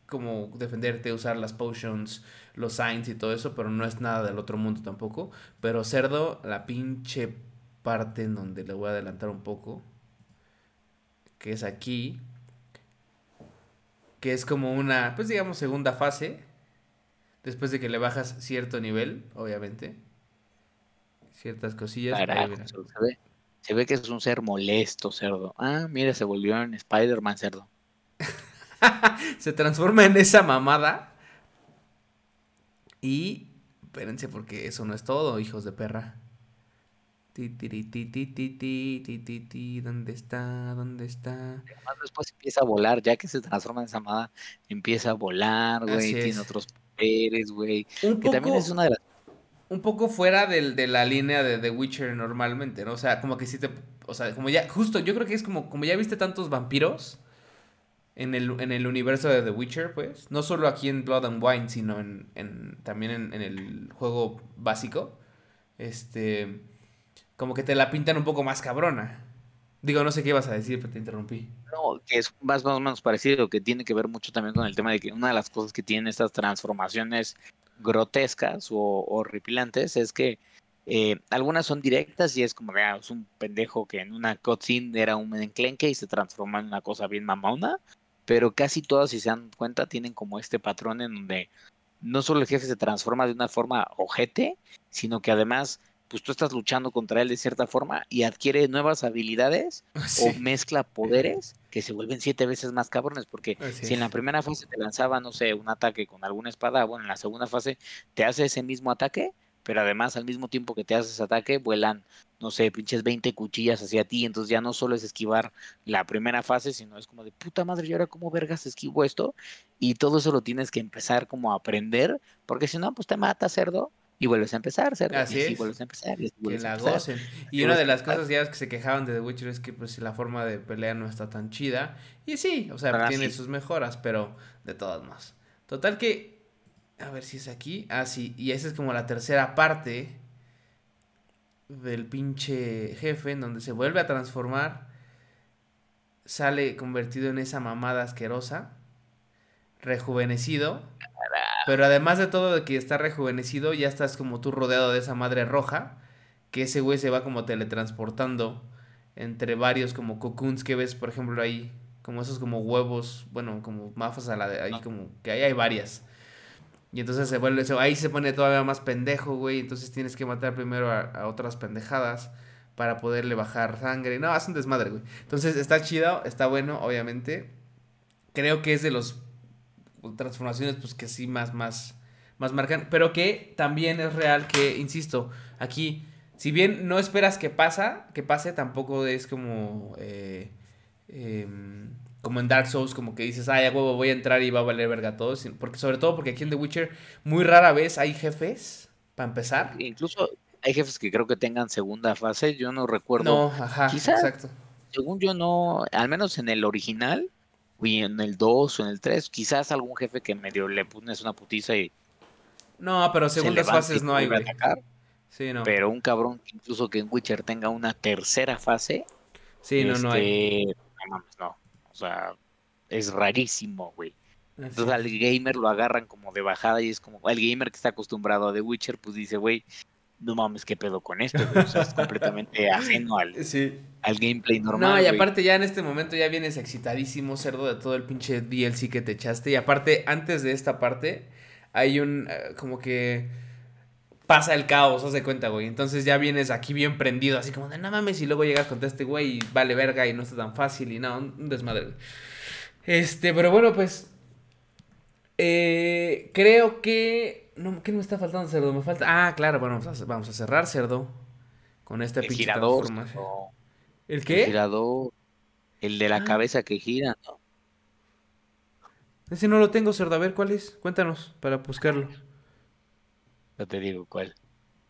cómo defenderte, usar las potions, los signs y todo eso, pero no es nada del otro mundo tampoco. Pero cerdo, la pinche parte en donde le voy a adelantar un poco, que es aquí, que es como una, pues digamos, segunda fase, después de que le bajas cierto nivel, obviamente. Ciertas cosillas. se, ve, se ve que es un ser molesto, cerdo. Ah, mira, se volvió en Spider-Man, cerdo. <laughs> <laughs> se transforma en esa mamada. Y espérense porque eso no es todo, hijos de perra. ¿Dónde está? ¿Dónde está? Además después empieza a volar, ya que se transforma en esa mamada, empieza a volar, güey, tiene otros poderes, güey. Que también es una de las un poco fuera de la línea de The Witcher normalmente, ¿no? O sea, como que si te. O sea, como ya. Justo, yo creo que es como. Como ya viste tantos vampiros en el, en el universo de The Witcher, pues. No solo aquí en Blood and Wine, sino en, también en, el juego básico. Este. Como que te la pintan un poco más cabrona. Digo, no sé qué ibas a decir, pero te interrumpí. No, que es más, o menos parecido, que tiene que ver mucho también con el tema de que una de las cosas que tienen estas transformaciones grotescas o horripilantes es que eh, algunas son directas y es como, vea, es un pendejo que en una cutscene era un enclenque y se transforma en una cosa bien mamona pero casi todas, si se dan cuenta, tienen como este patrón en donde no solo el jefe se transforma de una forma ojete, sino que además pues tú estás luchando contra él de cierta forma y adquiere nuevas habilidades <laughs> Sí. o mezcla poderes que se vuelven siete veces más cabrones, porque Así si en la primera fase te lanzaba, no sé, un ataque con alguna espada, bueno, en la segunda fase te hace ese mismo ataque, pero además al mismo tiempo que te hace ese ataque, vuelan, no sé, pinches 20 cuchillas hacia ti, entonces ya no solo es esquivar la primera fase, sino es como de puta madre, ¿y ahora cómo vergas esquivo esto? Y todo eso lo tienes que empezar como a aprender, porque si no, pues te mata cerdo y vuelves a empezar, cerdo, Así y vuelves a empezar, y así Que la gocen. Y una de las cosas ya que se quejaban de The Witcher es que pues la forma de pelea no está tan chida. Y sí, o sea, tiene sí. sus mejoras, pero de todas más. Total que, a ver si es aquí. Ah, sí, y esa es como la tercera parte del pinche jefe en donde se vuelve a transformar. Sale convertido en esa mamada asquerosa. Rejuvenecido. Pero además de todo de que está rejuvenecido, ya estás como tú rodeado de esa madre roja. Que ese güey se va como teletransportando entre varios como cocoons que ves, por ejemplo, ahí. Como esos como huevos, bueno, como mafas a la de ahí, como que ahí hay varias. Y entonces se vuelve, se- ahí se pone todavía más pendejo, güey. Entonces tienes que matar primero a, otras pendejadas para poderle bajar sangre. No, es un desmadre, güey. Entonces está chido, está bueno, obviamente. Creo que es de los transformaciones, pues que sí más, más, más marcan. Pero que también es real que, insisto, aquí, si bien no esperas que pasa, que pase, tampoco es como, eh, em, como en Dark Souls, como que dices, ay, a huevo, voy a entrar y va a valer verga todo. Porque, sobre todo porque aquí en The Witcher muy rara vez hay jefes, para empezar. Incluso hay jefes que creo que tengan segunda fase, yo no recuerdo. No, ajá, Quizá- exacto. Según yo no, al menos en el original, y en el 2 o en el 3, quizás algún jefe que medio le pones una putiza y No, pero se segundas fases no hay, güey. Sí, no. pero un cabrón que incluso que en Witcher tenga una tercera fase, Sí, no, no hay. este, no no. Sea, es rarísimo, güey. Entonces al gamer lo agarran como de bajada y es como, el gamer que está acostumbrado a The Witcher, pues dice, güey, no mames, qué pedo con esto, güey. O sea, es completamente <laughs> ajeno al, Sí. al gameplay normal. No, y güey. aparte ya en este momento ya vienes excitadísimo, cerdo, de todo el pinche DLC que te echaste. Y aparte, antes de esta parte, hay un, eh, como que pasa el caos, haz de cuenta, güey. Entonces ya vienes aquí bien prendido, así como de, no mames, y luego llegas contra este güey y vale verga y no está tan fácil y no, un, desmadre. güey. Este, pero bueno, pues, eh, creo que... No, ¿Qué me está faltando, cerdo? Me falta... Ah, claro, bueno, vamos a, vamos a cerrar, cerdo. Con esta el pinche girador, transformación. no, ¿El el qué? girador, el de la Ah. cabeza que gira, ¿no? Ese no lo tengo, cerdo. A ver, ¿cuál es? Cuéntanos para buscarlo. No te digo cuál.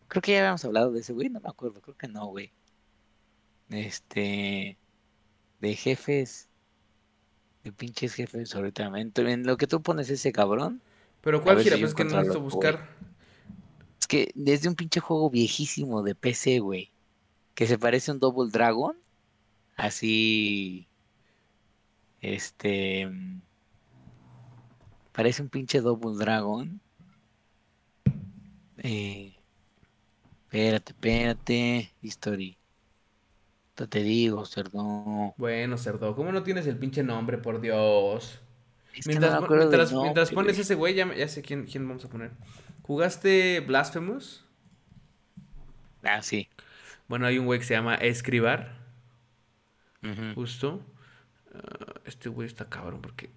Creo que ya habíamos hablado de ese, güey, no me acuerdo, creo que no, güey. Este, de jefes, de pinches jefes ahorita. En, lo que tú pones ese cabrón, Pero ¿cuál gira? si Pues es que no necesito buscar. es que desde un pinche juego viejísimo de PC, güey, que se parece a un Double Dragon, así, este, mm, parece un pinche Double Dragon. Eh, espérate, espérate, History. Esto te digo, cerdo. Bueno, cerdo. ¿Cómo no tienes el pinche nombre, por Dios? Es que no Mientras, me mientras, nombre, mientras pones ese güey, ya, ya sé quién, quién vamos a poner. ¿Jugaste Blasphemous? Ah, sí. Bueno, hay un güey que se llama Escribar, justo. Ah, este güey está cabrón porque...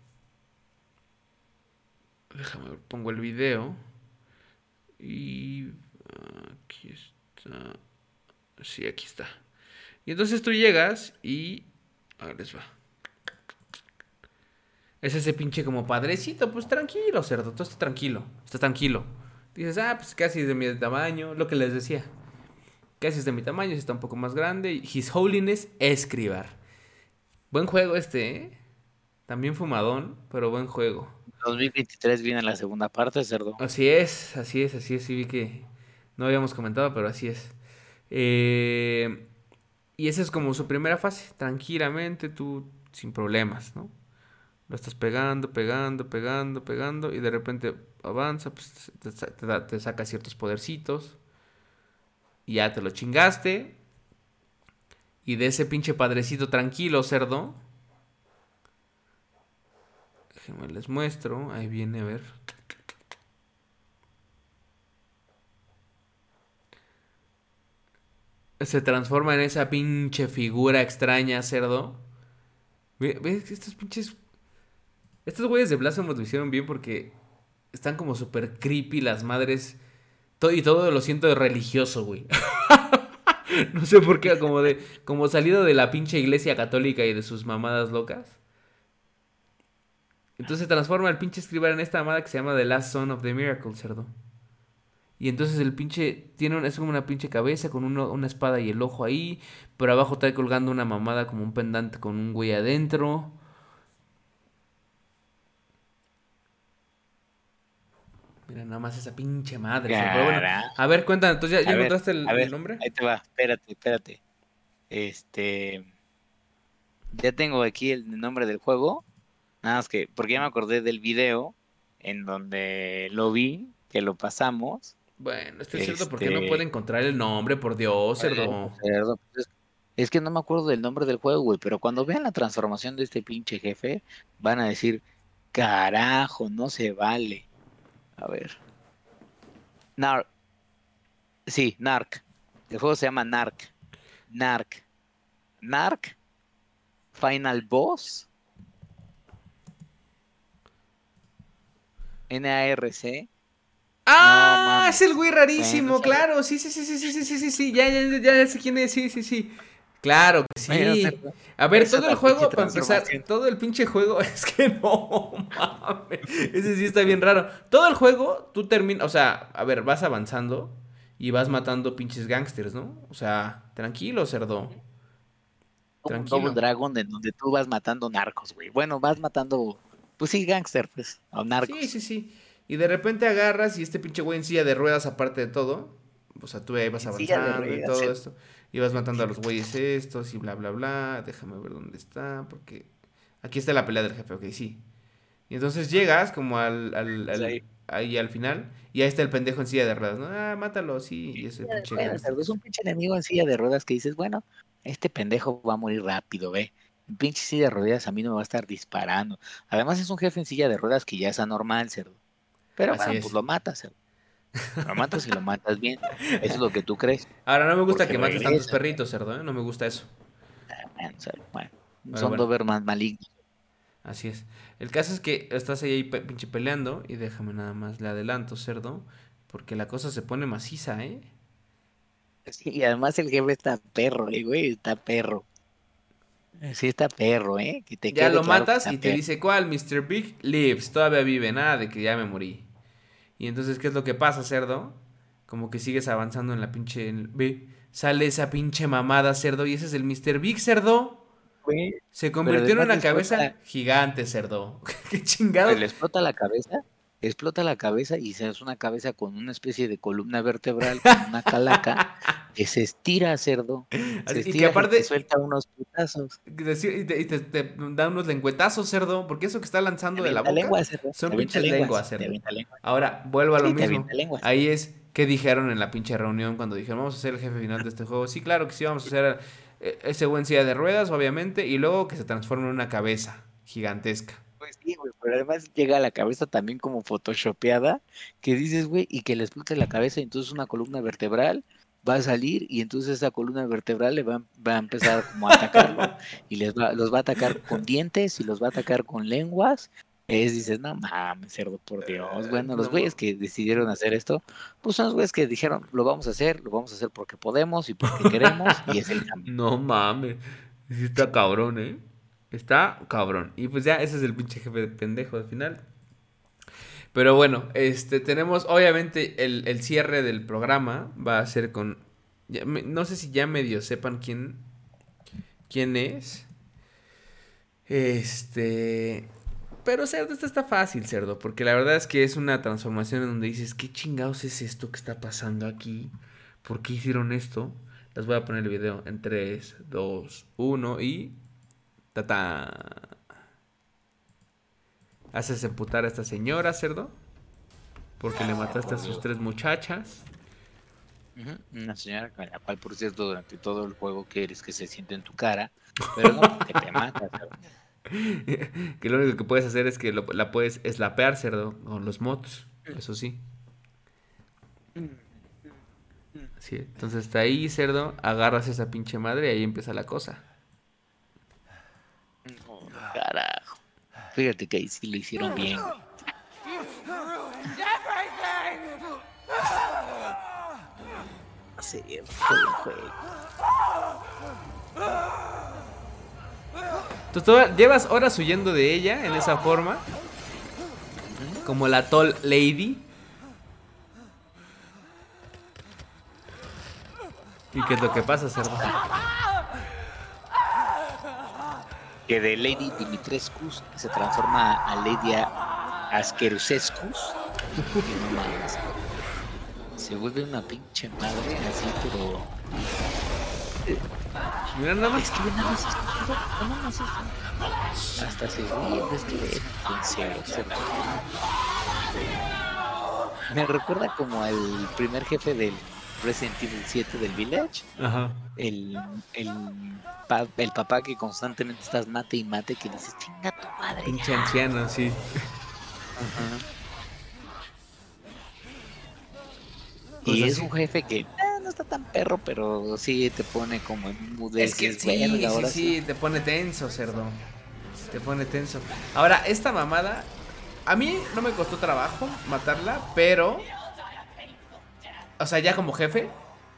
Déjame ver, pongo el video. Y... Aquí está... Sí, aquí está. Y entonces tú llegas y... A ver, les va. Es ese pinche como padrecito, pues tranquilo, cerdo, todo está tranquilo, está tranquilo. Dices, ah, pues casi de mi tamaño, lo que les decía. Casi es de mi tamaño, sí está un poco más grande. His Holiness Escribar. Buen juego este, ¿eh? También fumadón, pero buen juego. 2023 viene la segunda parte, cerdo. Así es, así es, así es. Sí vi que no habíamos comentado, pero así es. Eh, y esa es como su primera fase. Tranquilamente, tú sin problemas, ¿no? Lo estás pegando, pegando, pegando, pegando. Y de repente avanza, pues te, te saca ciertos podercitos. Y ya te lo chingaste. Y de ese pinche padrecito tranquilo, cerdo. Les muestro. Ahí viene, a ver. se transforma en esa pinche figura extraña, cerdo. ¿Ves? Estos pinches. Estos güeyes de Blasphemous lo hicieron bien porque están como súper creepy las madres. y todo lo siento religioso, güey. <laughs> no sé por qué, como de. Como salido de la pinche iglesia católica y de sus mamadas locas. Entonces se transforma el pinche escribir en esta amada que se llama The Last Son of the Miracle, cerdo. Y entonces el pinche tiene es como una pinche cabeza con una espada y el ojo ahí. Pero abajo está colgando una mamada como un pendante con un güey adentro. Mira, nada más esa pinche madre. a ver, cuéntanos, entonces ya, encontraste el, nombre. Ahí te va, espérate, espérate. Este. Ya tengo aquí el nombre del juego. Nada más que, porque ya me acordé del video en donde lo vi, que lo pasamos. Bueno, esto es cierto porque no este puede encontrar el nombre, por Dios, cerdo. Pues, es que no me acuerdo del nombre del juego, güey, pero cuando vean la transformación de este pinche jefe, van a decir, carajo, no se vale. A ver. Narc. Sí, Narc. El juego se llama Narc. Narc. Narc. Final Boss. N-A-R-C. Ah, es el güey rarísimo, claro. Sí, sí, sí, sí, sí, sí, sí, sí, sí. Ya, ya, ya, ya sé quién es. Sí, sí, sí. Claro que sí. A ver, todo el juego, para empezar, todo el pinche juego, <laughs> es que no mames. Ese sí está bien raro. Todo el juego, tú terminas, o sea, a ver, vas avanzando y vas matando pinches gangsters, ¿no? O sea, tranquilo, cerdo. Tranquilo. Como Dragon, de donde tú vas matando narcos, güey. Bueno, vas matando, pues sí, gangsters, pues, o narcos. Sí, sí, sí. Y de repente agarras y este pinche güey en silla de ruedas, aparte de todo. O sea, tú ahí vas avanzando y todo esto. Y vas matando a los güeyes estos y bla, bla, bla. Déjame ver dónde está, porque... Aquí está la pelea del jefe, ok, sí. Y entonces llegas como al, al, ahí al final y ahí está el pendejo en silla de ruedas, ¿no? Ah, mátalo, sí. Y ese pinche es un pinche enemigo en silla de ruedas que dices, bueno, este pendejo va a morir rápido, ve. Pinche silla de ruedas a mí no me va a estar disparando. Además es un jefe en silla de ruedas que ya es anormal, cerdo. Pero bueno, pues lo matas. Lo matas y lo matas bien. Eso es lo que tú crees. Ahora, no me gusta que mates tantos perritos, cerdo, ¿eh? No me gusta eso. Ah, bueno, son Doberman malignos. Así es. El caso es que estás ahí pinche peleando y déjame nada más le adelanto, cerdo, porque la cosa se pone maciza, ¿eh? Sí, y además el jefe está perro, ¿eh, güey, está perro. Sí, está perro, ¿eh? Que te ya lo matas y te dice, ¿cuál? Mr. Big lives, todavía vive, nada de que ya me morí. Y entonces, ¿qué es lo que pasa, cerdo? Como que sigues avanzando en la pinche... Ve, sale esa pinche mamada, cerdo, y ese es el Mr. Big, cerdo. Se convirtió en una cabeza gigante, cerdo. <laughs> Qué chingado. Le explota la cabeza explota la cabeza y se hace una cabeza con una especie de columna vertebral, con una calaca, <laughs> que se estira, cerdo. Se estira y que aparte. suelta unos putazos. Y te, te, da unos lengüetazos, cerdo, porque eso que está lanzando de la boca son pinches lenguas, cerdo. Ahora, vuelvo a lo mismo. Ahí es. ¿Qué dijeron en la pinche reunión cuando dijeron vamos a hacer el jefe final de este juego? Sí, claro que sí, vamos a hacer eh, ese buen silla de ruedas, obviamente, y luego que se transforme en una cabeza gigantesca. Sí, güey, pero además llega a la cabeza también como photoshopeada, que dices, güey, y que le explote la cabeza y entonces una columna vertebral va a salir y entonces esa columna vertebral le va, a empezar como a atacarlo <laughs> y les va, los va a atacar con dientes y los va a atacar con lenguas. Es, dices, no mames, cerdo, por Dios. Bueno, los güeyes que decidieron hacer esto, pues son los güeyes que dijeron, lo vamos a hacer, lo vamos a hacer porque podemos y porque queremos y es el cambio. <laughs> No mames, está cabrón, ¿eh? Está cabrón. Y pues ya, ese es el pinche jefe de pendejo al final. Pero bueno, este, tenemos obviamente el, cierre del programa. Va a ser con... no sé si ya medio sepan quién, quién es. Este... Pero cerdo, esto está fácil, cerdo, porque la verdad es que es una transformación en donde dices, ¿qué chingados es esto que está pasando aquí? ¿Por qué hicieron esto? Les voy a poner el video en 3, 2, 1 y Tata. Haces emputar a esta señora, cerdo. Porque le mataste a sus tres muchachas. Una señora con la cual, por cierto, durante todo el juego quieres que se siente en tu cara. Pero no, que te mata, <laughs> que lo único que puedes hacer es que la puedes eslapear, cerdo, con los mods. Eso sí. Sí, entonces está ahí, cerdo, agarras esa pinche madre y ahí empieza la cosa. Carajo. Fíjate que ahí sí lo hicieron bien. Sí, fue el juego. Llevas horas huyendo de ella en esa forma. Como la Tall Lady. ¿Y qué es lo que pasa, cerdo? Que de Lady Dimitrescu se transforma a Lady Askerusescu. No mames. Se vuelve una pinche madre así, pero. Mira nada Es más. que nada más es no mames, es- Hasta se ríe, es que en serio, se la- Me recuerda como al primer jefe del Resident Evil 7 del Village. Ajá. El, el, pa- el papá que constantemente estás mate y mate, que dices, chinga tu madre. ya". Pinche anciano, sí. Ajá. Pues y es un jefe que eh, no está tan perro, pero sí te pone como en un mood Es que dices, sí, "Verga, sí, ahora sí, te pone tenso, cerdo. Te pone tenso. Ahora, esta mamada, a mí no me costó trabajo matarla, pero... O sea, ya como jefe,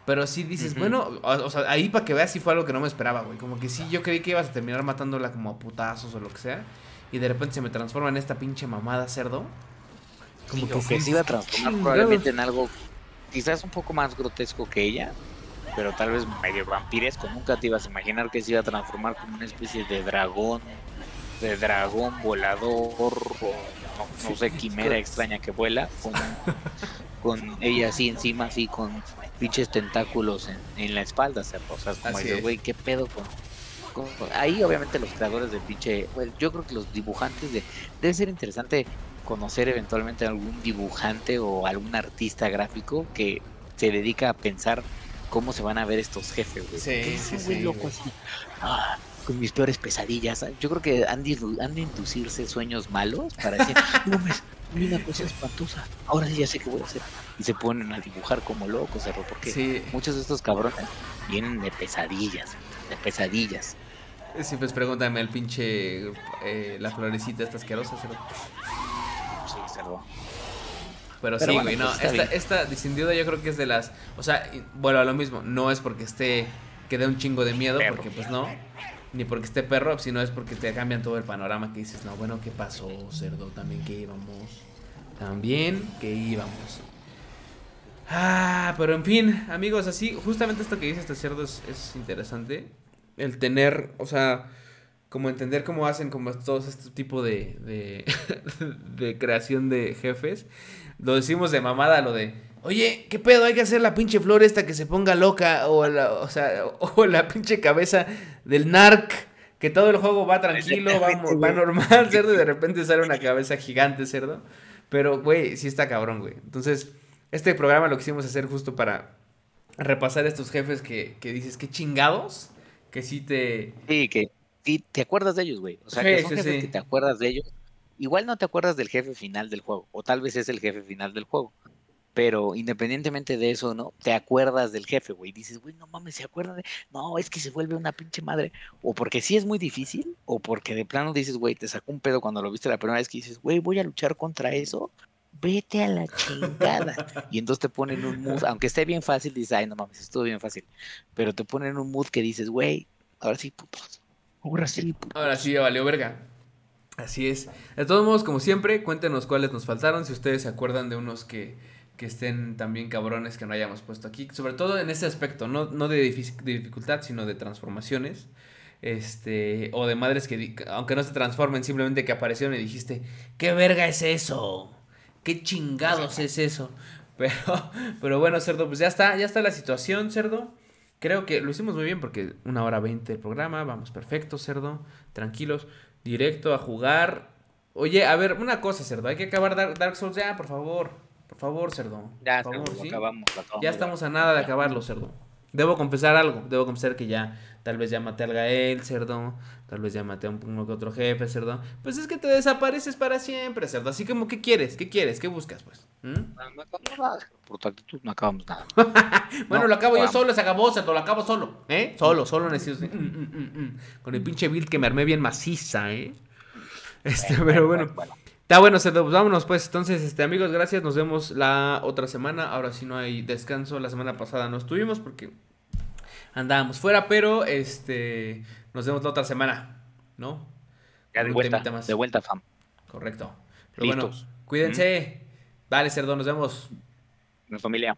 pero sí dices, bueno, o, o sea, ahí para que veas sí fue algo que no me esperaba, güey. Como que sí, yo creí que ibas a terminar matándola como a putazos o lo que sea. Y de repente se me transforma en esta pinche mamada cerdo. Como que, se iba a transformar probablemente en algo quizás un poco más grotesco que ella, pero tal vez medio vampiresco. Nunca te ibas a imaginar que se iba a transformar como una especie de dragón, de dragón volador o no, no sé, quimera extraña que vuela, <laughs> con ella así encima, así con pinches tentáculos en, en la espalda. O sea, es como Así dices, es. güey, ¿qué pedo con, con- con-?" Ahí obviamente los creadores de pinche, bueno, yo creo que los dibujantes de... Debe ser interesante conocer eventualmente a algún dibujante o algún artista gráfico que se dedica a pensar cómo se van a ver estos jefes, güey. Sí, sí, sí, loco así, ah, con mis peores pesadillas. Yo creo que han de, han de inducirse sueños malos para decir, no me una cosa espantosa, ahora sí ya sé qué voy a hacer. Y se ponen a dibujar como locos, cerro, porque Sí, muchos de estos cabrones vienen de pesadillas, de pesadillas. sí, pues pregúntame el pinche... eh, la florecita esta asquerosa. Sí, cerdo. Pero, Pero sí, bueno, güey, no. pues esta, bien. esta, sin duda, yo creo que es de las. O sea, bueno, a lo mismo. No es porque esté. que dé un chingo de miedo, porque pues no. Ni porque esté perro, sino es porque te cambian todo el panorama que dices, no, bueno, ¿qué pasó, cerdo? También que íbamos. También que íbamos. Ah, pero en fin, amigos, así, justamente esto que dice este cerdo es, es interesante. El tener, o sea, como entender cómo hacen como todos este tipo de, de, <laughs> de creación de jefes. Lo decimos de mamada, lo de, oye, ¿qué pedo? Hay que hacer la pinche flor esta que se ponga loca, o la, o sea, o la pinche cabeza del narc, que todo el juego va tranquilo, va, va normal, <laughs> cerdo, y de repente sale una cabeza gigante, cerdo. Pero, güey, sí está cabrón, güey. Entonces, este programa lo quisimos hacer justo para repasar estos jefes que, que dices, qué chingados, que sí te... Sí, que te acuerdas de ellos, güey. O sea, Sí, que son sí, jefes sí. que te acuerdas de ellos. Igual no te acuerdas del jefe final del juego, o tal vez es el jefe final del juego. Pero independientemente de eso, ¿no? Te acuerdas del jefe, güey. Dices, güey, no mames, se acuerdan de. No, es que se vuelve una pinche madre. O porque sí es muy difícil, o porque de plano dices, güey, te sacó un pedo cuando lo viste la primera vez que dices, güey, voy a luchar contra eso. Vete a la chingada. y entonces te ponen un mood, <laughs> aunque esté bien fácil, dices, ay, no mames, estuvo bien fácil. Pero te ponen un mood que dices, güey, ahora sí, putos. Ahora sí, putos. Ahora sí, ya valió verga. Así es. De todos modos, como siempre, cuéntenos cuáles nos faltaron. Si ustedes se acuerdan de unos que, que estén también cabrones que no hayamos puesto aquí. Sobre todo en ese aspecto, no, no de, dific- de dificultad, sino de transformaciones. Este, o de madres que, aunque no se transformen, simplemente que aparecieron y dijiste, ¿qué verga es eso? ¿Qué chingados es eso? <laughs> Pero, pero bueno, cerdo, pues ya está, ya está la situación, cerdo. Creo que lo hicimos muy bien porque una hora veinte del programa, vamos perfecto, cerdo, tranquilos, directo a jugar. Oye, a ver, una cosa, cerdo, hay que acabar Dark Souls ya, por favor, por favor, cerdo. Ya, por favor, ¿sí? acabamos. Ya estamos a nada de acabarlo, cerdo. Debo confesar algo, debo confesar que ya tal vez ya maté al Gael, cerdo, tal vez ya maté a un, uno que otro jefe, cerdo. Pues es que te desapareces para siempre, cerdo. Así como, ¿qué quieres? ¿Qué quieres? ¿Qué buscas, pues? ¿Mm? No, no acabamos nada, por tu actitud no acabamos nada. <laughs> Bueno, No, lo acabo yo solo, se acabó, cerdo, lo acabo solo, ¿eh? Solo, solo necesito... mm, mm, mm, mm. Con el pinche build que me armé bien maciza, ¿eh? Este, pero bueno. Está bueno, cerdo, pues vámonos pues. Entonces, este, amigos, gracias. Nos vemos la otra semana. Ahora sí no hay descanso. La semana pasada no estuvimos porque andábamos fuera, pero este nos vemos la otra semana, ¿no? Ya de vuelta, más. de vuelta, fam. Correcto. Pero bueno, Listos. cuídense. Vale, cerdo, nos vemos. Mi familia.